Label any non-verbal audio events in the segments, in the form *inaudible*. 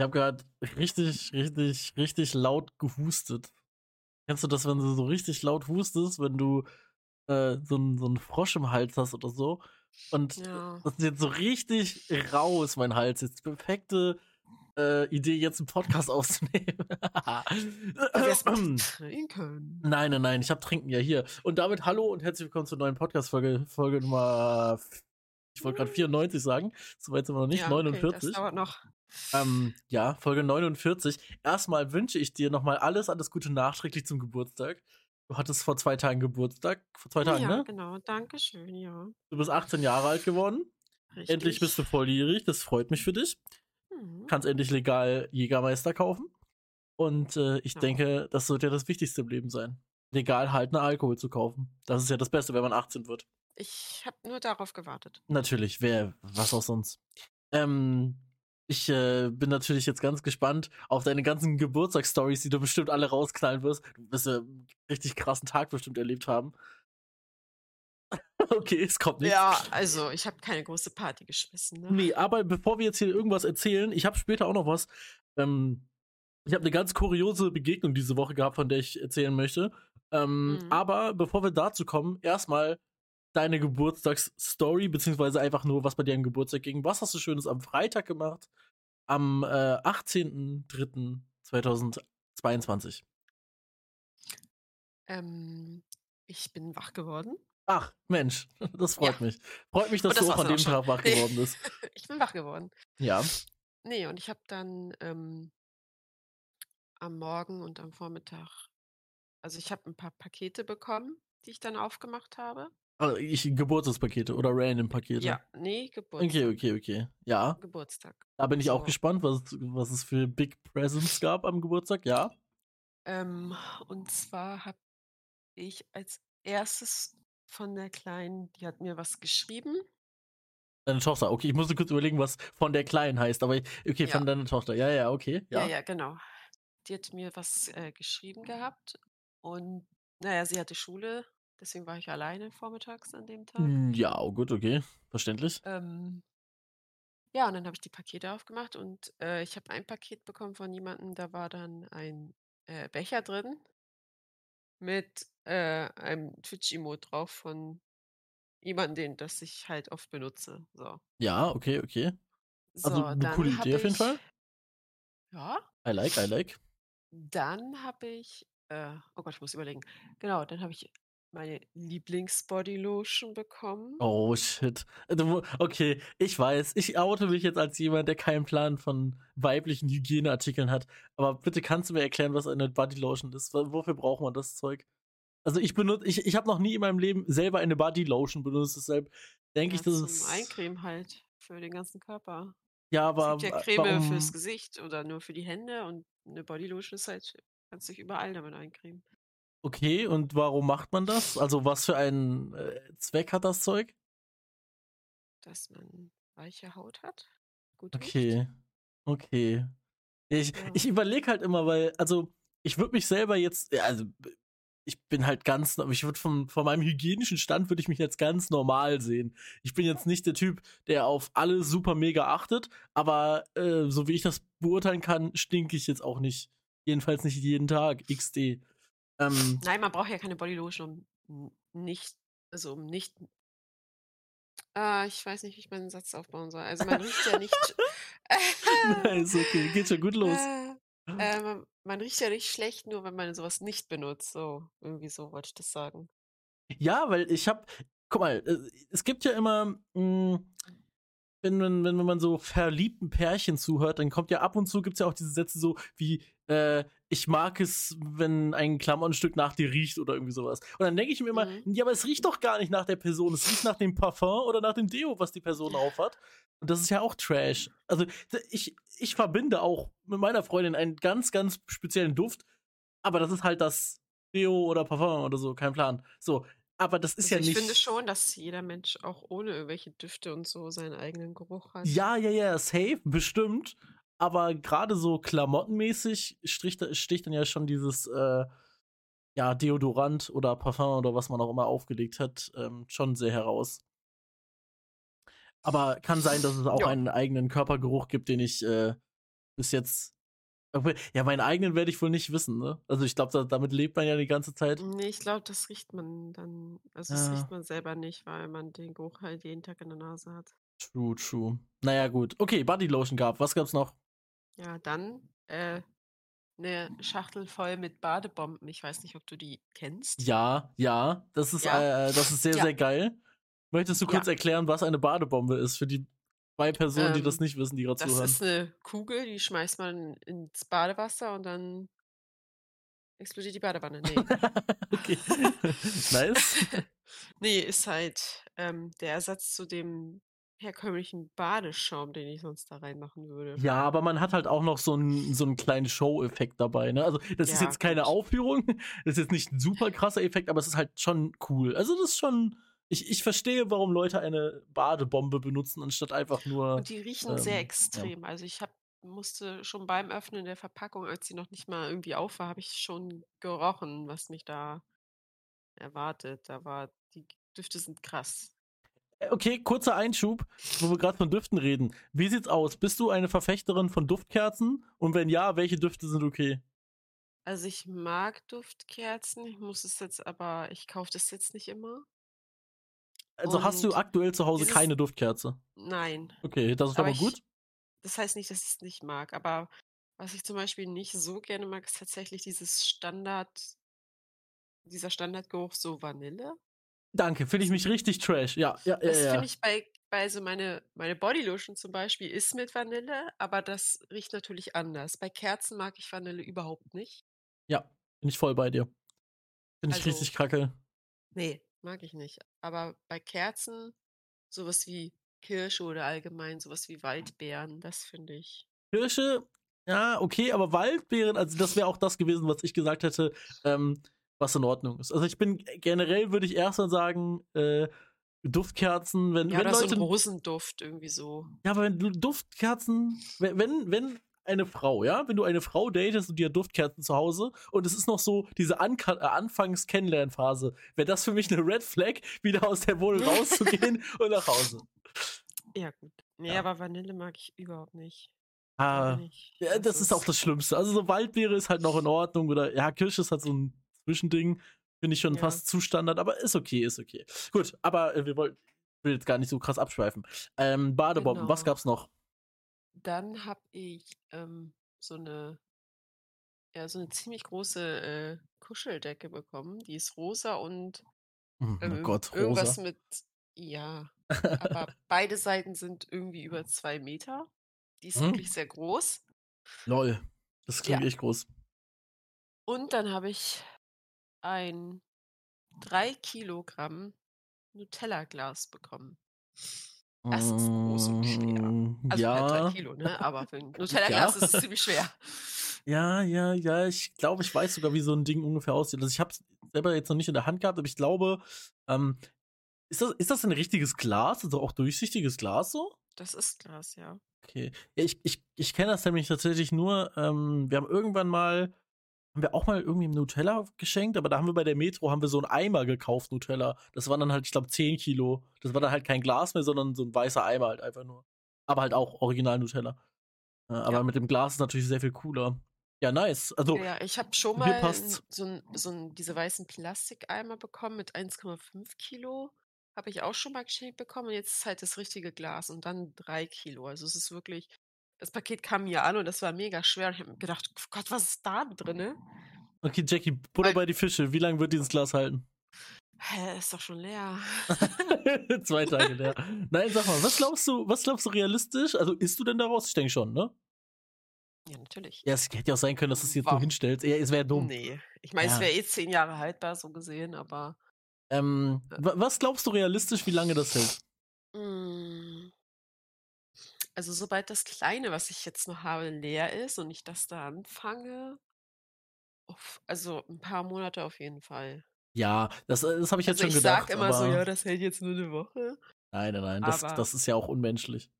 Ich habe gerade richtig, richtig, richtig laut gehustet. Kennst du das, wenn du so richtig laut hustest, wenn du äh, so, einen, so einen Frosch im Hals hast oder so? Und Ja. das ist jetzt so richtig rau ist mein Hals. Jetzt perfekte äh, Idee, jetzt einen Podcast *laughs* aufzunehmen. *laughs* *clears throat* Trinken. Nein, nein, nein, ich habe Trinken ja hier. Und damit hallo und herzlich willkommen zur neuen Podcast-Folge, Folge Nummer, ich wollte gerade 94 sagen, soweit sind wir noch nicht, ja, Okay, 49. das dauert noch. ähm, ja, Folge 49. Erstmal wünsche ich dir nochmal alles, alles Gute nachträglich zum Geburtstag. Du hattest vor zwei Tagen Geburtstag, vor zwei Tagen, ja, ne? genau. Dankeschön, ja. Du bist 18 Jahre alt geworden. Richtig. Endlich bist du volljährig, das freut mich für dich. Mhm. Kannst endlich legal Jägermeister kaufen. Und äh, ich Ja. denke, das sollte ja das Wichtigste im Leben sein. Legal haltenden Alkohol zu kaufen. Das ist ja das Beste, wenn man 18 wird. Ich habe nur darauf gewartet. Natürlich, wer, was auch sonst. Ähm, ich äh, bin natürlich jetzt ganz gespannt auf deine ganzen Geburtstagsstories, die du bestimmt alle rausknallen wirst. Du wirst ja einen richtig krassen Tag bestimmt erlebt haben. *laughs* okay, es kommt nicht. Ja, also ich habe keine große Party geschmissen. Ne? Nee, aber bevor wir jetzt hier irgendwas erzählen, ich habe später auch noch was. Ähm, ich habe eine ganz kuriose Begegnung diese Woche gehabt, von der ich erzählen möchte. Ähm, Mhm. Aber bevor wir dazu kommen, erstmal deine Geburtstagsstory, beziehungsweise einfach nur, was bei dir am Geburtstag ging. Was hast du Schönes am Freitag gemacht? Am äh, 18.03.2022. Ähm, ich bin wach geworden. Ach, Mensch, *laughs* das freut Ja. mich. Freut mich, dass das du auch an dem auch Tag wach geworden bist. *laughs* ich bin wach geworden. Ja. Nee, und ich habe dann ähm, am Morgen und am Vormittag, also ich habe ein paar Pakete bekommen, die ich dann aufgemacht habe. Also ich Geburtstagspakete oder Random-Pakete. Ja, nee, Geburtstag. Okay, okay, okay. Ja, Geburtstag. da bin ich auch So. gespannt, was, was es für Big Presents gab am Geburtstag. Ja. Ähm, und zwar habe ich als erstes von der Kleinen, die hat mir was geschrieben. Deine Tochter. Okay, ich musste kurz überlegen, was von der Kleinen heißt. Aber okay, von Ja. deiner Tochter. Ja, ja, okay. Ja, Ja. ja, genau. Die hat mir was äh, geschrieben gehabt. Und naja, sie hatte Schule, deswegen war ich alleine vormittags an dem Tag. Hm, Ja, oh, gut, okay. Verständlich. Ähm, ja, und dann habe ich die Pakete aufgemacht und äh, ich habe ein Paket bekommen von jemandem, da war dann ein äh, Becher drin mit äh, einem Twitch-Emote drauf von jemandem, den das ich halt oft benutze. So, Ja, okay, okay. Also so eine coole Idee auf jeden ich, Fall. Ja, I like, I like. dann habe ich, äh, oh Gott, ich muss überlegen. Genau, dann habe ich meine Lieblings-Bodylotion bekommen. Oh, shit. Du Okay, ich weiß. Ich oute mich jetzt als jemand, der keinen Plan von weiblichen Hygieneartikeln hat. Aber bitte kannst du mir erklären, was eine Bodylotion ist? Wo- Wofür braucht man das Zeug? Also ich benutze, ich, ich habe noch nie in meinem Leben selber eine Bodylotion benutzt, deshalb denke ich, Ja, dass zum es. Eincremen halt für den ganzen Körper. Ja, Es aber gibt ja Creme fürs warum? Gesicht oder nur für die Hände und eine Bodylotion ist halt, kannst dich überall damit eincremen. Okay, und warum macht man das? Also was für einen äh, Zweck hat das Zeug? Dass man weiche Haut hat. Gut riecht. Okay, okay. Ich, Ja. ich überlege halt immer, weil, also, ich würde mich selber jetzt, also, ich bin halt ganz, ich würde von, von meinem hygienischen Stand würde ich mich jetzt ganz normal sehen. Ich bin jetzt nicht der Typ, der auf alles super mega achtet, aber äh, so wie ich das beurteilen kann, stinke ich jetzt auch nicht. Jedenfalls nicht jeden Tag. XD. Ähm, Nein, man braucht ja keine Bodylotion, um nicht, also um nicht. Äh, ich weiß nicht, wie ich meinen Satz aufbauen soll. Also man riecht ja nicht. *laughs* *laughs* ist okay, geht schon gut los. Äh, äh, man, man riecht ja nicht schlecht, nur wenn man sowas nicht benutzt. So, irgendwie so wollte ich das sagen. Ja, weil ich hab, guck mal, äh, es gibt ja immer, mh, wenn, man, wenn man so verliebten Pärchen zuhört, dann kommt ja ab und zu gibt's ja auch diese Sätze so wie, äh, ich mag es, wenn ein Klamottenstück nach dir riecht oder irgendwie sowas. Und dann denke ich mir immer, Mhm. ja, aber es riecht doch gar nicht nach der Person, es riecht nach dem Parfum oder nach dem Deo, was die Person aufhat. Und das ist ja auch Trash. Also ich, ich verbinde auch mit meiner Freundin einen ganz, ganz speziellen Duft, aber das ist halt das Deo oder Parfum oder so, kein Plan. So, aber das ist Also ja ich nicht. finde schon, dass jeder Mensch auch ohne irgendwelche Düfte und so seinen eigenen Geruch hat. Ja, ja, ja, safe, bestimmt. Aber gerade so klamottenmäßig sticht, sticht dann ja schon dieses, äh, ja, Deodorant oder Parfum oder was man auch immer aufgelegt hat, ähm, schon sehr heraus. Aber kann sein, dass es auch Ja. einen eigenen Körpergeruch gibt, den ich äh, bis jetzt. Ja, meinen eigenen werde ich wohl nicht wissen, ne? Also ich glaube, da, damit lebt man ja die ganze Zeit. Nee, ich glaube, das riecht man dann also, das Ja. riecht man selber nicht, weil man den Geruch halt jeden Tag in der Nase hat. True, true. Naja, gut. Okay, Bodylotion gab. Was gab's noch? Ja, dann, äh, 'ne Schachtel voll mit Badebomben. Ich weiß nicht, ob du die kennst? Ja, ja, das ist, Ja. äh, das ist sehr, Ja. sehr geil. Möchtest du kurz Ja. erklären, was eine Badebombe ist für die zwei Personen, die Ähm, das nicht wissen, die gerade Das zuhören? ist 'ne Kugel, die schmeißt man ins Badewasser und dann explodiert die Badewanne. Ne. *laughs* okay. *laughs* nice. Ne, ist halt, ähm, der Ersatz zu dem herkömmlichen Badeschaum, den ich sonst da reinmachen würde. Ja, aber man hat halt auch noch so einen so 'n kleinen Show-Effekt dabei, ne? Also, das ist Ja, jetzt keine. Aufführung, *laughs* das ist jetzt nicht 'n super krasser Effekt, aber es ist halt schon cool. Also, das ist schon ich ich verstehe, warum Leute eine Badebombe benutzen, anstatt einfach nur Und die riechen sehr ähm, ja. extrem. Also, ich habe musste schon beim Öffnen der Verpackung, als sie noch nicht mal irgendwie auf war, habe ich schon gerochen, was mich da erwartet. Da war die Düfte sind krass. Okay, kurzer Einschub, wo wir grad von Düften reden. Wie sieht's aus? Bist du eine Verfechterin von Duftkerzen? Und wenn ja, welche Düfte sind okay? Also, ich mag Duftkerzen, ich muss es jetzt aber ich kaufe das jetzt nicht immer. Also, hast du Und aktuell zu Hause keine Duftkerze? Nein. Okay, das ist Aber mal gut. ich das heißt nicht, dass ich's nicht mag, aber was ich zum Beispiel nicht so gerne mag, ist tatsächlich dieses Standard dieser Standardgeruch so Vanille. Danke, fühle ich mich richtig trash. Ja, ja, ja, Das ja. finde ich bei bei so meine meine Bodylotion zum Beispiel ist mit Vanille, aber das riecht natürlich anders. Bei Kerzen mag ich Vanille überhaupt nicht. Ja, bin ich voll bei dir. Finde ich Also richtig kacke. Ne, mag ich nicht. Aber bei Kerzen so was wie Kirsche oder allgemein so was wie Waldbeeren, das finde ich Kirsche, ja, okay, aber Waldbeeren, also das wäre auch das gewesen, was ich gesagt hätte, ähm, was in Ordnung ist. Also ich bin generell würde ich erst mal sagen, äh, Duftkerzen, wenn, Ja, wenn oder so Leute. 'n Rosenduft irgendwie so. Ja, aber wenn du Duftkerzen, wenn, wenn, wenn eine Frau, ja, wenn du eine Frau datest und die hat Duftkerzen zu Hause und es ist noch so diese Anka äh, Anfangs-Kennenlernphase, wäre das für mich eine Red Flag, wieder aus der Wohnung *laughs* rauszugehen und nach Hause. Ja gut. Ne, Ja. aber Vanille mag ich überhaupt nicht. Ah, nicht. ja, das ist auch das Schlimmste. Also so Waldbeere ist halt noch in Ordnung oder ja, Kirsche ist halt so ein Zwischending. Finde ich schon Ja. fast zu Standard, aber ist okay, ist okay. Gut, aber äh, wir wollten, ich will jetzt gar nicht so krass abschweifen. Ähm, Badebomben, was Genau. gab's noch? Dann habe ich, ähm, so 'ne ja, so 'ne ziemlich große, äh, Kuscheldecke bekommen. Die ist rosa und, Hm, oh ähm, Gott, irgendwas rosa. mit ja, *laughs* aber beide Seiten sind irgendwie über 2 Meter. Die ist Mhm. wirklich sehr groß. Lol. Das klingt Ja. echt groß. Und dann habe ich ein 3 Kilogramm Nutella-Glas bekommen. Das ist groß und schwer. Mm, Also halt 3 ja. Kilo, ne? Aber für 'n *laughs* Nutella-Glas Ja. ist es ziemlich schwer. Ja, ja, ja, ich glaube, ich weiß sogar, wie so ein Ding ungefähr aussieht. Also ich habe es selber jetzt noch nicht in der Hand gehabt, aber ich glaube, ähm, ist das, ist das ein richtiges Glas? Also auch durchsichtiges Glas so? Das ist Glas, ja. Okay. Ich ich, ich kenne das nämlich tatsächlich nur, ähm, wir haben irgendwann mal, haben wir auch mal irgendwie Nutella geschenkt, aber da haben wir bei der Metro, haben wir so einen Eimer gekauft, Nutella. Das waren dann halt, ich glaube, 10 Kilo. Das war dann halt kein Glas mehr, sondern so ein weißer Eimer halt einfach nur. Aber halt auch original Nutella. Äh, aber Ja. mit dem Glas ist natürlich sehr viel cooler. Ja, nice. Also, Ja, ich habe schon mal so 'n so 'n diese weißen Plastikeimer bekommen mit 1,5 Kilo. Habe ich auch schon mal geschenkt bekommen und jetzt ist halt das richtige Glas und dann 3 Kilo. Also, es ist wirklich das Paket kam hier an und das war mega schwer und ich habe mir gedacht: „Oh Gott, was ist da drinne?“ Okay, Jackie, Butter Weil bei die Fische. Wie lange wird dieses Glas halten? Hä, ist doch schon leer. *laughs* Zwei Tage leer. Nein, sag mal, was glaubst du, was glaubst du realistisch? Also isst du denn daraus? Ich denke schon, ne? Ja, natürlich. Ja, es hätte ja auch sein können, dass du es jetzt nur Warum? hinstellst. Ja, es wäre dumm. Ne. Ich meine, es Ja. wäre eh 10 Jahre haltbar so gesehen, aber Ähm, Äh. wa- was glaubst du realistisch, wie lange das hält? Hm. Also, sobald das Kleine, was ich jetzt noch habe, leer ist und ich das da anfange uff, also 'n paar Monate auf jeden Fall. Ja, das, äh, das habe ich jetzt Also, schon ich sage gedacht, immer so: „Ja, das hält jetzt nur 'ne Woche.“ nein, nein, nein, das das ist ja auch unmenschlich.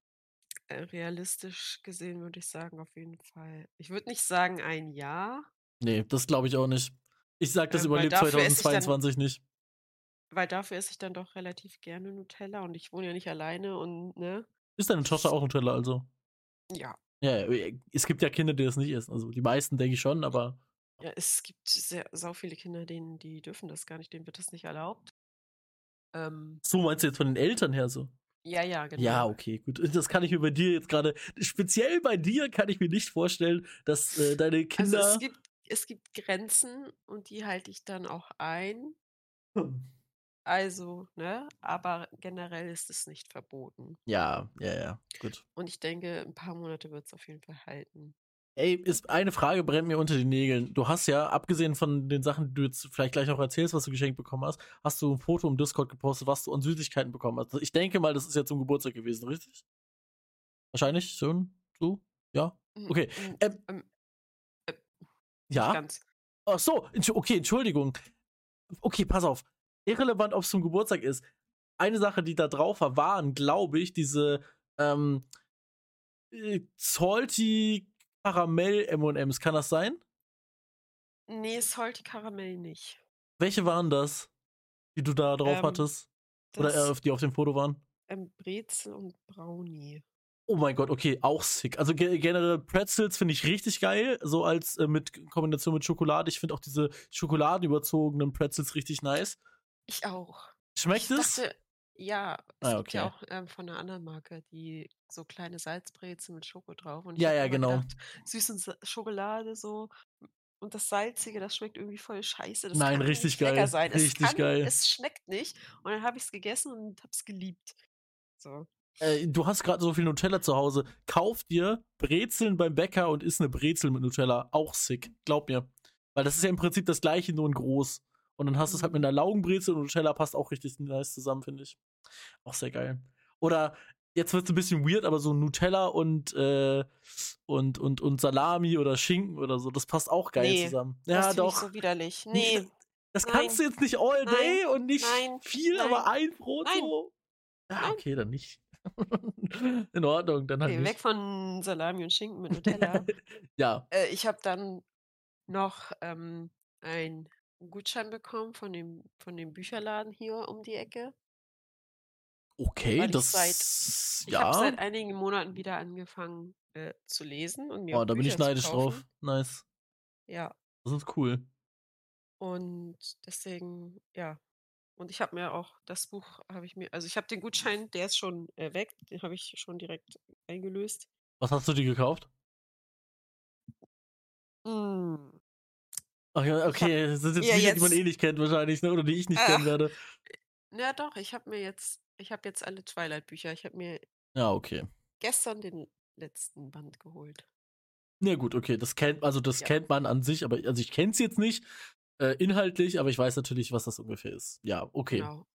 äh, realistisch gesehen würde ich sagen, auf jeden Fall ich würde nicht sagen ein Jahr. Ne, das glaube ich auch nicht. Ich sag, das Ähm, überlebt dafür esse ich dann 2022 nicht. weil dafür esse ich dann doch relativ gerne Nutella und ich wohne ja nicht alleine und, ne? Ist deine Tochter auch Nutella also? Ja. Ja, ja, es gibt ja Kinder, die das nicht essen. Also die meisten denke ich schon, aber Ja, es gibt sehr sau viele Kinder, denen die dürfen das gar nicht, denen wird das nicht erlaubt. Ähm, so meinst du jetzt von den Eltern her so? ja, ja, genau. Ja, okay, gut. *laughs* Das kann ich mir bei dir jetzt gerade, speziell bei dir kann ich mir nicht vorstellen, dass äh, deine Also Kinder. es gibt es gibt Grenzen und die halte ich dann auch ein. Also, ne, aber generell ist es nicht verboten. Ja, ja, ja, gut. Und ich denke, 'n paar Monate wird's auf jeden Fall halten. Ey, ist eine Frage brennt mir unter den Nägeln. Du hast ja, abgesehen von den Sachen, die du jetzt vielleicht gleich noch erzählst, was du geschenkt bekommen hast, hast du ein Foto im Discord gepostet, was du an Süßigkeiten bekommen hast. Ich denke mal, das ist ja zum Geburtstag gewesen, richtig? Wahrscheinlich schon so? Ja? Mhm, Okay. hm, Ähm, ähm, nicht ja? ganz. Ach so, okay, Entschuldigung. Okay, pass auf. Irrelevant, ob es zum Geburtstag ist. Eine Sache, die da drauf war, waren, glaube ich, diese ähm, äh, salty Karamell M&M's. Kann das sein? Ne, Salty Karamell nicht. Welche waren das, die du da drauf Ähm, hattest? Oder äh, die auf dem Foto waren? ähm, Brezel und Brownie. Oh mein Gott, okay, auch sick. Also ge generell Pretzels finde ich richtig geil, so als äh, mit Kombination mit Schokolade. Ich finde auch diese schokoladenüberzogenen Pretzels richtig nice. Ich auch. Schmeckt Ich es? dachte ja, es Ah, gibt ja okay. auch, ähm, von 'ner anderen Marke, die so kleine Salzbrezeln mit Schoko drauf und ich Ja, ja, genau. gedacht, süß und Sa Schokolade so und das Salzige, das schmeckt irgendwie voll scheiße. Das Nein, richtig geil. sein. Es Richtig kann geil. es schmeckt nicht und dann habe ich's gegessen und habe es geliebt. So. Äh, du hast gerade so viel Nutella zu Hause. Kauf dir Brezeln beim Bäcker und isst eine Brezel mit Nutella. Auch sick. Glaub mir. Weil das ist ja im Prinzip das gleiche, nur in groß. Und dann hast du es halt mit Mhm. einer Laugenbrezel und Nutella passt auch richtig nice zusammen, finde ich. Auch sehr geil. Oder jetzt wird es ein bisschen weird, aber so Nutella und, äh, und, und, und Salami oder Schinken oder so, das passt auch geil Ne, zusammen. das Ja, ich doch. so widerlich. Nee, Ne, Das nein, kannst du jetzt nicht all day nein, und nicht nein, viel, aber ein Brot so. Ja, nein. okay, dann nicht. *laughs* In Ordnung, dann halt Okay, weg von Salami und Schinken mit *laughs* Nutella. Ja. Äh, ich habe dann noch, ähm, einen Gutschein bekommen von dem von dem Bücherladen hier um die Ecke. Okay, Weil ich seit das ich habe seit ja. einigen Monaten wieder angefangen, äh, zu lesen und mir Oh, da bin ich Bücher neidisch drauf. Nice. Ja. Das ist cool. Und deswegen, ja. Und ich habe mir auch das Buch habe ich mir also ich habe den Gutschein, der ist schon, äh, weg, den habe ich schon direkt eingelöst. Was hast du dir gekauft? Hm. Ach ja, okay, das sind jetzt ja Bücher, die man jetzt eh nicht kennt wahrscheinlich, ne? Oder die ich nicht kennen ach, werde. ja doch, ich habe mir jetzt ich habe jetzt alle Twilight-Bücher. Ich habe mir Ja, okay. gestern den letzten Band geholt. Ja gut, okay, das kennt also das Ja. kennt man an sich, aber also ich kenne es jetzt nicht äh, inhaltlich, aber ich weiß natürlich, was das ungefähr ist. Ja, okay. Genau.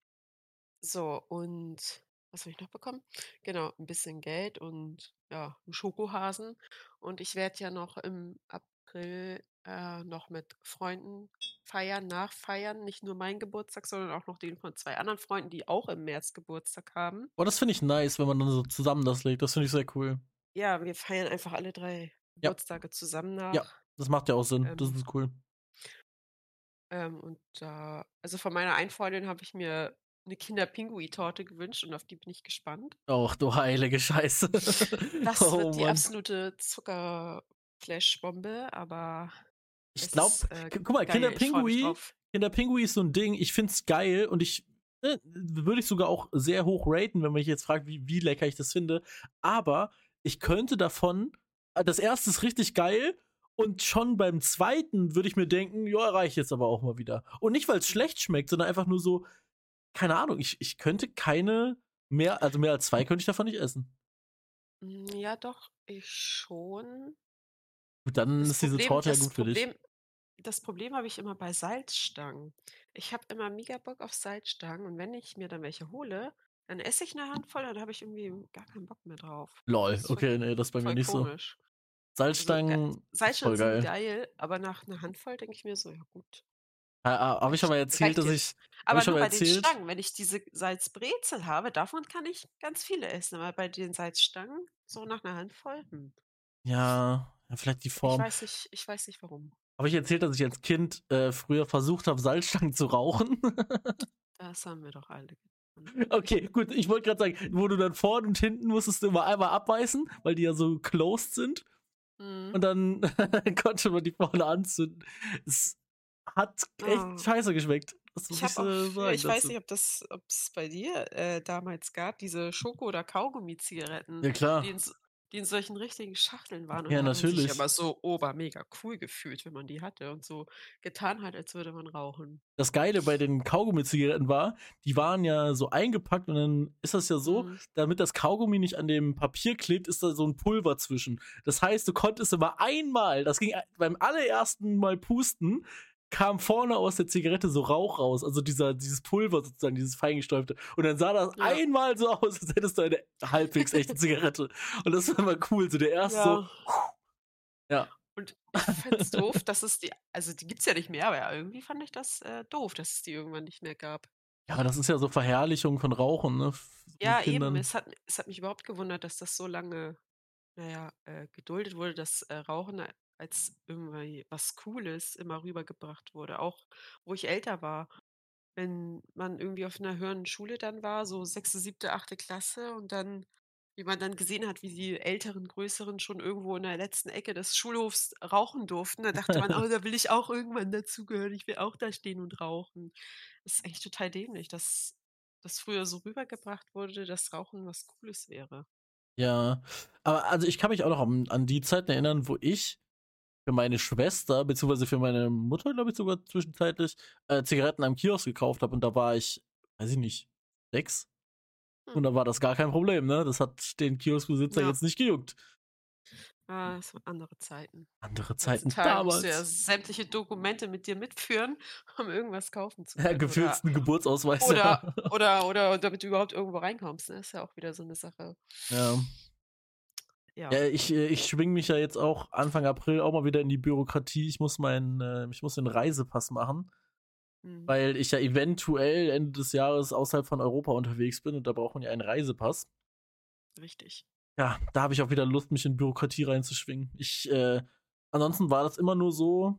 So, und was habe ich noch bekommen? Genau, ein bisschen Geld und ja, 'n Schokohasen. Und ich werde ja noch im April, äh, noch mit Freunden feiern, nachfeiern. Nicht nur meinen Geburtstag, sondern auch noch den von 2 anderen Freunden, die auch im März Geburtstag haben. Oh, das finde ich nice, wenn man dann so zusammen das legt. Das finde ich sehr cool. Ja, wir feiern einfach alle 3 Ja. Geburtstage zusammen Ja, nach. das macht ja auch Sinn. Das Ähm ist cool. ähm, und da also von meiner einen Freundin habe ich mir 'ne Kinder-Pinguin-Torte gewünscht und auf die bin ich gespannt. Och, du heilige Scheiße. *laughs* Das *laughs* Oh wird die Mann. absolute Zucker-Flash-Bombe, aber Ich es glaube, äh, guck mal, Kinderpingui. Kinderpingui ist so ein Ding. Ich find's geil und ich ne, würde ich sogar auch sehr hoch raten, wenn man mich jetzt fragt, wie, wie lecker ich das finde. Aber ich könnte davon, äh, das erste ist richtig geil und schon beim zweiten würde ich mir denken, ja, reicht jetzt aber auch mal wieder. Und nicht, weil es schlecht schmeckt, sondern einfach nur so, keine Ahnung, ich, ich könnte keine mehr, also mehr als zwei könnte ich davon nicht essen. Hm, ja doch, ich schon. Gut, dann Das ist diese Problem Torte ja gut für dich. Das Problem habe ich immer bei Salzstangen. Ich habe immer mega Bock auf Salzstangen und wenn ich mir dann welche hole, dann esse ich 'ne Handvoll, dann habe ich irgendwie gar keinen Bock mehr drauf. Lol, voll okay, nee, das ist bei mir voll nicht so. komisch. Also, ge Salzstangen, voll Salzstangen sind geil. geil, aber nach 'ner Handvoll denke ich mir so: „Ja gut, Ha, habe ich schon mal erzählt, dass ich, jetzt.“ habe Aber ich schon nur bei den erzählt? Stangen, wenn ich diese Salzbrezel habe, davon kann ich ganz viele essen, aber bei den Salzstangen, so nach 'ner Handvoll, hm. Ja, vielleicht die Ich Form. weiß nicht ich weiß nicht warum. Habe ich erzählt, dass ich als Kind äh, früher versucht habe, Salzstangen zu rauchen? *laughs* Das haben wir doch alle getan. Okay, gut. Ich wollte gerade sagen, wo du dann vorne und hinten musstest du immer einmal abbeißen, weil die ja so closed sind. Mhm. Und dann *laughs* konnte man die vorne anzünden. Es hat echt Ah. scheiße geschmeckt. Ich, auch, sagen ich weiß nicht, ob das, ob es bei dir äh, damals gab, diese Schoko- oder Kaugummi-Zigaretten, Ja, klar. die in, so- die in solchen richtigen Schachteln waren. Und Ja, man sich natürlich. aber so ober mega cool gefühlt, wenn man die hatte und so getan hat, als würde man rauchen. Das Geile bei den Kaugummi-Zigaretten war, die waren ja so eingepackt und dann ist das ja so, Mhm. damit das Kaugummi nicht an dem Papier klebt, ist da so ein Pulver zwischen. Das heißt, du konntest immer einmal, das ging beim allerersten Mal pusten, kam vorne aus der Zigarette so Rauch raus, also dieser, dieses Pulver sozusagen, dieses feingestäubte. Und dann sah das Ja. einmal so aus, als hättest du eine halbwegs echte *laughs* Zigarette. Und das war immer cool, so der erste so, Ja. Und ich finde es doof, dass es die, also die gibt es ja nicht mehr, aber ja, irgendwie fand ich das äh, doof, dass es die irgendwann nicht mehr gab. ja, aber das ist ja so Verherrlichung von Rauchen, ne? mit Ja, Kindern. eben. Es hat, es hat mich überhaupt gewundert, dass das so lange, naja, äh, geduldet wurde, dass äh, Rauchen a- als irgendwie was Cooles immer rübergebracht wurde. Auch wo ich älter war. Wenn man irgendwie auf einer höheren Schule dann war, so sechste, siebte, achte Klasse und dann, wie man dann gesehen hat, wie die Älteren, Größeren schon irgendwo in der letzten Ecke des Schulhofs rauchen durften, da dachte man, oh, *laughs* da will ich auch irgendwann dazugehören, ich will auch da stehen und rauchen. Das ist eigentlich total dämlich, dass das früher so rübergebracht wurde, dass Rauchen was Cooles wäre. Ja, aber also ich kann mich auch noch an, an die Zeiten erinnern, wo ich für meine Schwester, beziehungsweise für meine Mutter, glaube ich, sogar zwischenzeitlich, äh, Zigaretten am Kiosk gekauft habe und da war ich, weiß ich nicht, sechs. Hm. Und da war das gar kein Problem, ne? Das hat den Kioskbesitzer Ja. jetzt nicht gejuckt. Ah, es waren andere Zeiten. Andere Zeiten Heutzutage musst damals. du ja sämtliche Dokumente mit dir mitführen, *laughs* um irgendwas kaufen zu Ja, können. gefühlt ein Geburtsausweis. oder, oder, oder, oder damit du überhaupt irgendwo reinkommst. Ne? Ist ja auch wieder so eine Sache. ja. Ja. Ja, ich, äh, ich schwing mich ja jetzt auch Anfang April auch mal wieder in die Bürokratie. Ich muss meinen, äh, ich muss den Reisepass machen, Mhm. weil ich ja eventuell Ende des Jahres außerhalb von Europa unterwegs bin und da braucht man ja einen Reisepass. Richtig. Ja, da habe ich auch wieder Lust, mich in Bürokratie reinzuschwingen. Ich, äh, ansonsten war das immer nur so,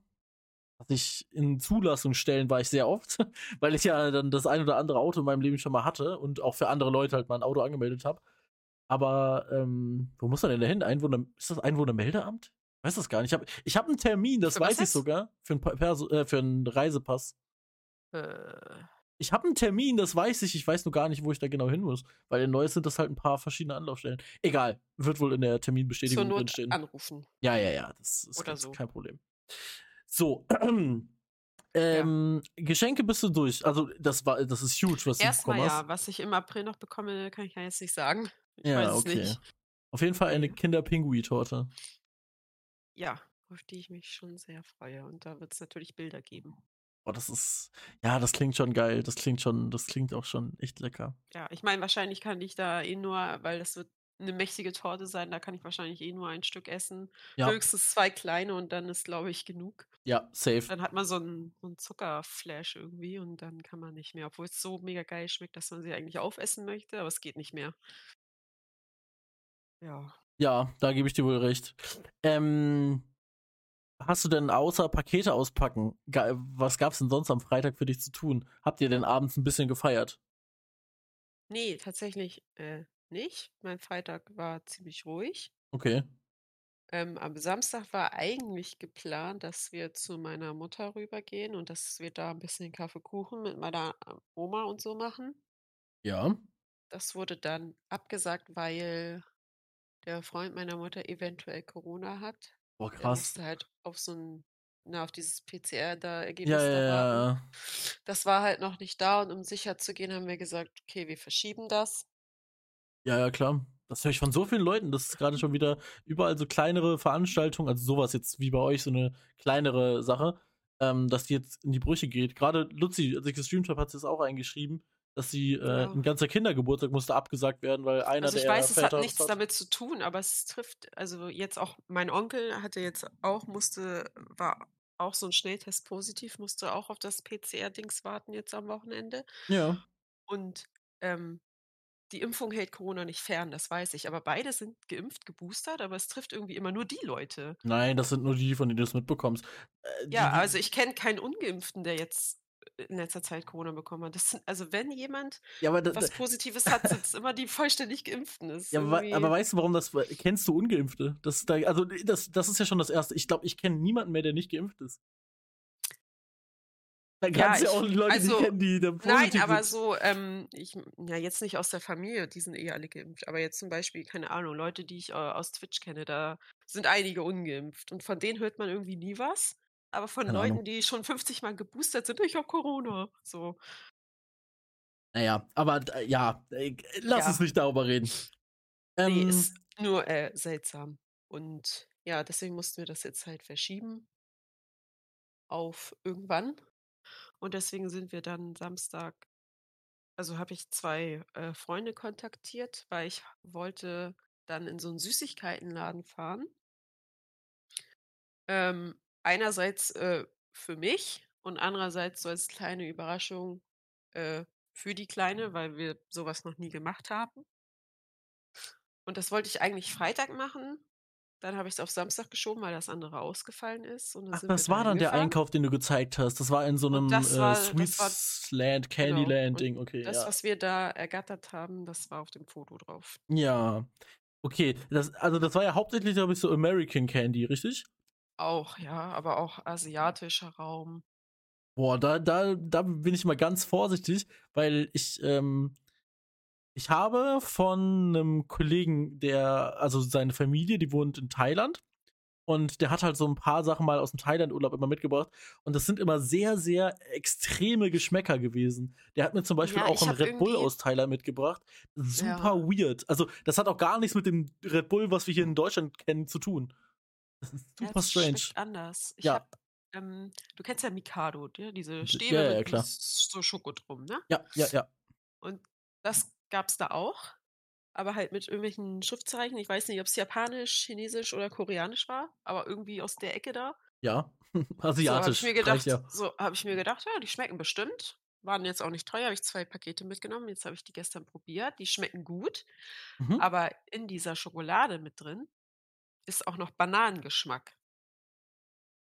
dass ich in Zulassungsstellen war ich sehr oft, *laughs* weil ich ja dann das ein oder andere Auto in meinem Leben schon mal hatte und auch für andere Leute halt mal ein Auto angemeldet habe. Aber ähm, wo muss man denn da hin? Einwohner, ist das Einwohnermeldeamt? Ich weiß das gar nicht. Ich habe ich hab einen Termin, das weiß ich sogar, für einen, Perso äh, für einen Reisepass. Äh, Ich habe einen Termin, das weiß ich. Ich weiß nur gar nicht, wo ich da genau hin muss. Weil in Neues sind das halt ein paar verschiedene Anlaufstellen. Egal, wird wohl in der zur Terminbestätigung Not drinstehen. anrufen. Ja, ja, ja, das ist ganz so. kein Problem. So, *clears throat* ähm, Geschenke bist du durch. Also, das war, das ist huge, was du Erstmal bekommen ja, hast. was ich im April noch bekomme, kann ich ja jetzt nicht sagen. Ich Ja, weiß es okay. nicht. Auf jeden Fall eine Kinderpingui-Torte. Ja, auf die ich mich schon sehr freue. Und da wird es natürlich Bilder geben. Oh, das ist, ja, das klingt schon geil. Das klingt schon, das klingt auch schon echt lecker. Ja, ich meine, wahrscheinlich kann ich da eh nur, weil das wird eine mächtige Torte sein, da kann ich wahrscheinlich eh nur ein Stück essen. Ja, Höchstens zwei kleine und dann ist, glaube ich, genug. ja, safe. Dann hat man so einen, so einen Zuckerflash irgendwie und dann kann man nicht mehr, obwohl es so mega geil schmeckt, dass man sie eigentlich aufessen möchte, aber es geht nicht mehr. Ja. Ja, da gebe ich dir wohl recht. Ähm, hast du denn außer Pakete auspacken, was gab's denn sonst am Freitag für dich zu tun? Habt ihr denn abends ein bisschen gefeiert? Nee, tatsächlich äh, nicht. Mein Freitag war ziemlich ruhig. Okay. Ähm, am Samstag war eigentlich geplant, dass wir zu meiner Mutter rübergehen und dass wir da ein bisschen Kaffeekuchen mit meiner äh, Oma und so machen. Ja. Das wurde dann abgesagt, weil der Freund meiner Mutter eventuell Corona hat. Boah, Der krass. musste halt auf so ein, na, auf dieses PCR da Ja, Ergebnis ja, da warten. ja. Das war halt noch nicht da und um sicher zu gehen, haben wir gesagt, okay, wir verschieben das. Ja, ja, klar. Das höre ich von so vielen Leuten. Das ist gerade schon wieder überall so kleinere Veranstaltungen, also sowas jetzt wie bei euch, so eine kleinere Sache, ähm, dass die jetzt in die Brüche geht. Gerade Luzi, als ich gestreamt habe, hat sie es auch eingeschrieben, dass sie, äh, Ja. ein ganzer Kindergeburtstag musste abgesagt werden, weil einer Also ich der weiß, es hat Väter nichts damit zu tun, aber es trifft, also jetzt auch, mein Onkel hatte jetzt auch, musste, war auch so ein Schnelltest positiv, musste auch auf das PCR-Dings warten jetzt am Wochenende. Ja. Und ähm, die Impfung hält Corona nicht fern, das weiß ich. Aber beide sind geimpft, geboostert, aber es trifft irgendwie immer nur die Leute. Nein, das sind nur die, von denen du es mitbekommst. Äh, die, Ja, also ich kenne keinen Ungeimpften, der jetzt in letzter Zeit Corona bekommen hat. Das sind, also wenn jemand ja, aber, da, da, was Positives hat, *laughs* sind es immer die vollständig Geimpften. Das ist ja, aber, irgendwie- aber weißt du, warum das. Kennst du Ungeimpfte? Das da, also, das, das ist ja schon das Erste. Ich glaube, ich kenne niemanden mehr, der nicht geimpft ist. Ja, kannst du ja ich- auch Leute also, kennen, die da positiv Nein, aber sind. so, ähm, ich, ja, jetzt nicht aus der Familie, die sind eh alle geimpft, aber jetzt zum Beispiel, keine Ahnung, Leute, die ich äh, aus Twitch kenne, da sind einige ungeimpft und von denen hört man irgendwie nie was. Aber von Keine Leuten, Ahnung. die schon 50 Mal geboostert sind, ich hab Corona. So. Naja, aber äh, ja, äh, lass Ja. uns nicht darüber reden. Nee, Ähm, ist nur äh, seltsam. Und ja, deswegen mussten wir das jetzt halt verschieben auf irgendwann. Und deswegen sind wir dann Samstag, also habe ich zwei äh, Freunde kontaktiert, weil ich wollte dann in so einen Süßigkeitenladen fahren. Ähm, einerseits äh, für mich und andererseits so als kleine Überraschung äh, für die Kleine, weil wir sowas noch nie gemacht haben. Und das wollte ich eigentlich Freitag machen. Dann habe ich es auf Samstag geschoben, weil das andere ausgefallen ist. Ach, das war dann der. Einkauf, den du gezeigt hast. Das war in so einem äh, war- das war- Sweetsland, Genau. Okay, Das, ja. was wir da ergattert haben, das war auf dem Foto drauf. Ja. Okay, das, also das war ja hauptsächlich, glaube ich, so American Candy, richtig? Auch, ja, aber auch asiatischer Raum. Boah, da, da, da bin ich mal ganz vorsichtig, weil ich, ähm, ich habe von einem Kollegen, der, also seine Familie, die wohnt in Thailand und der hat halt so ein paar Sachen mal aus dem Thailand-Urlaub immer mitgebracht und das sind immer sehr, sehr extreme Geschmäcker gewesen. Der hat mir zum Beispiel Ja, auch einen Red Bull aus Thailand mitgebracht. Super Ja. weird. Also, das hat auch gar nichts mit dem Red Bull, was wir hier in Deutschland kennen, zu tun. Das ist Ja, super es strange. anders. Ich Ja. hab, ähm, du kennst ja Mikado, ja? diese D- Stäbe ja, ja, mit so Schoko drum, ne? Ja, ja, ja. Und das gab's da auch, aber halt mit irgendwelchen Schriftzeichen. Ich weiß nicht, ob es japanisch, chinesisch oder koreanisch war, aber irgendwie aus der Ecke da. Ja. *laughs* So habe Asiatisch. ich mir gedacht, reicht so habe ich mir gedacht, ja, die schmecken bestimmt. Waren jetzt auch nicht teuer, habe ich zwei Pakete mitgenommen. Jetzt habe ich die gestern probiert. Die schmecken gut, Mhm. aber in dieser Schokolade mit drin ist auch noch Bananengeschmack.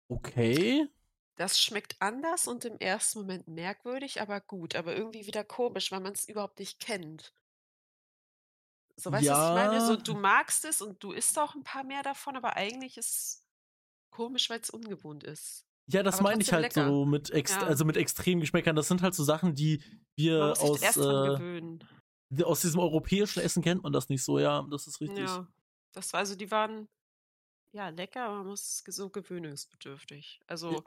Okay. Das schmeckt anders und im ersten Moment merkwürdig, aber gut, aber irgendwie wieder komisch, weil man es überhaupt nicht kennt. So, weißt du, was ich meine? So, du magst es und du isst auch ein paar mehr davon, aber eigentlich ist es komisch, weil es ungewohnt ist. Ja, das meine ich halt lecker. so mit Ja. also mit extremen Geschmäckern. Das sind halt so Sachen, die wir aus, äh, aus diesem europäischen Essen kennt man das nicht so, ja, das ist richtig. Ja, das war also, die waren ja lecker, aber man muss so gewöhnungsbedürftig. Also,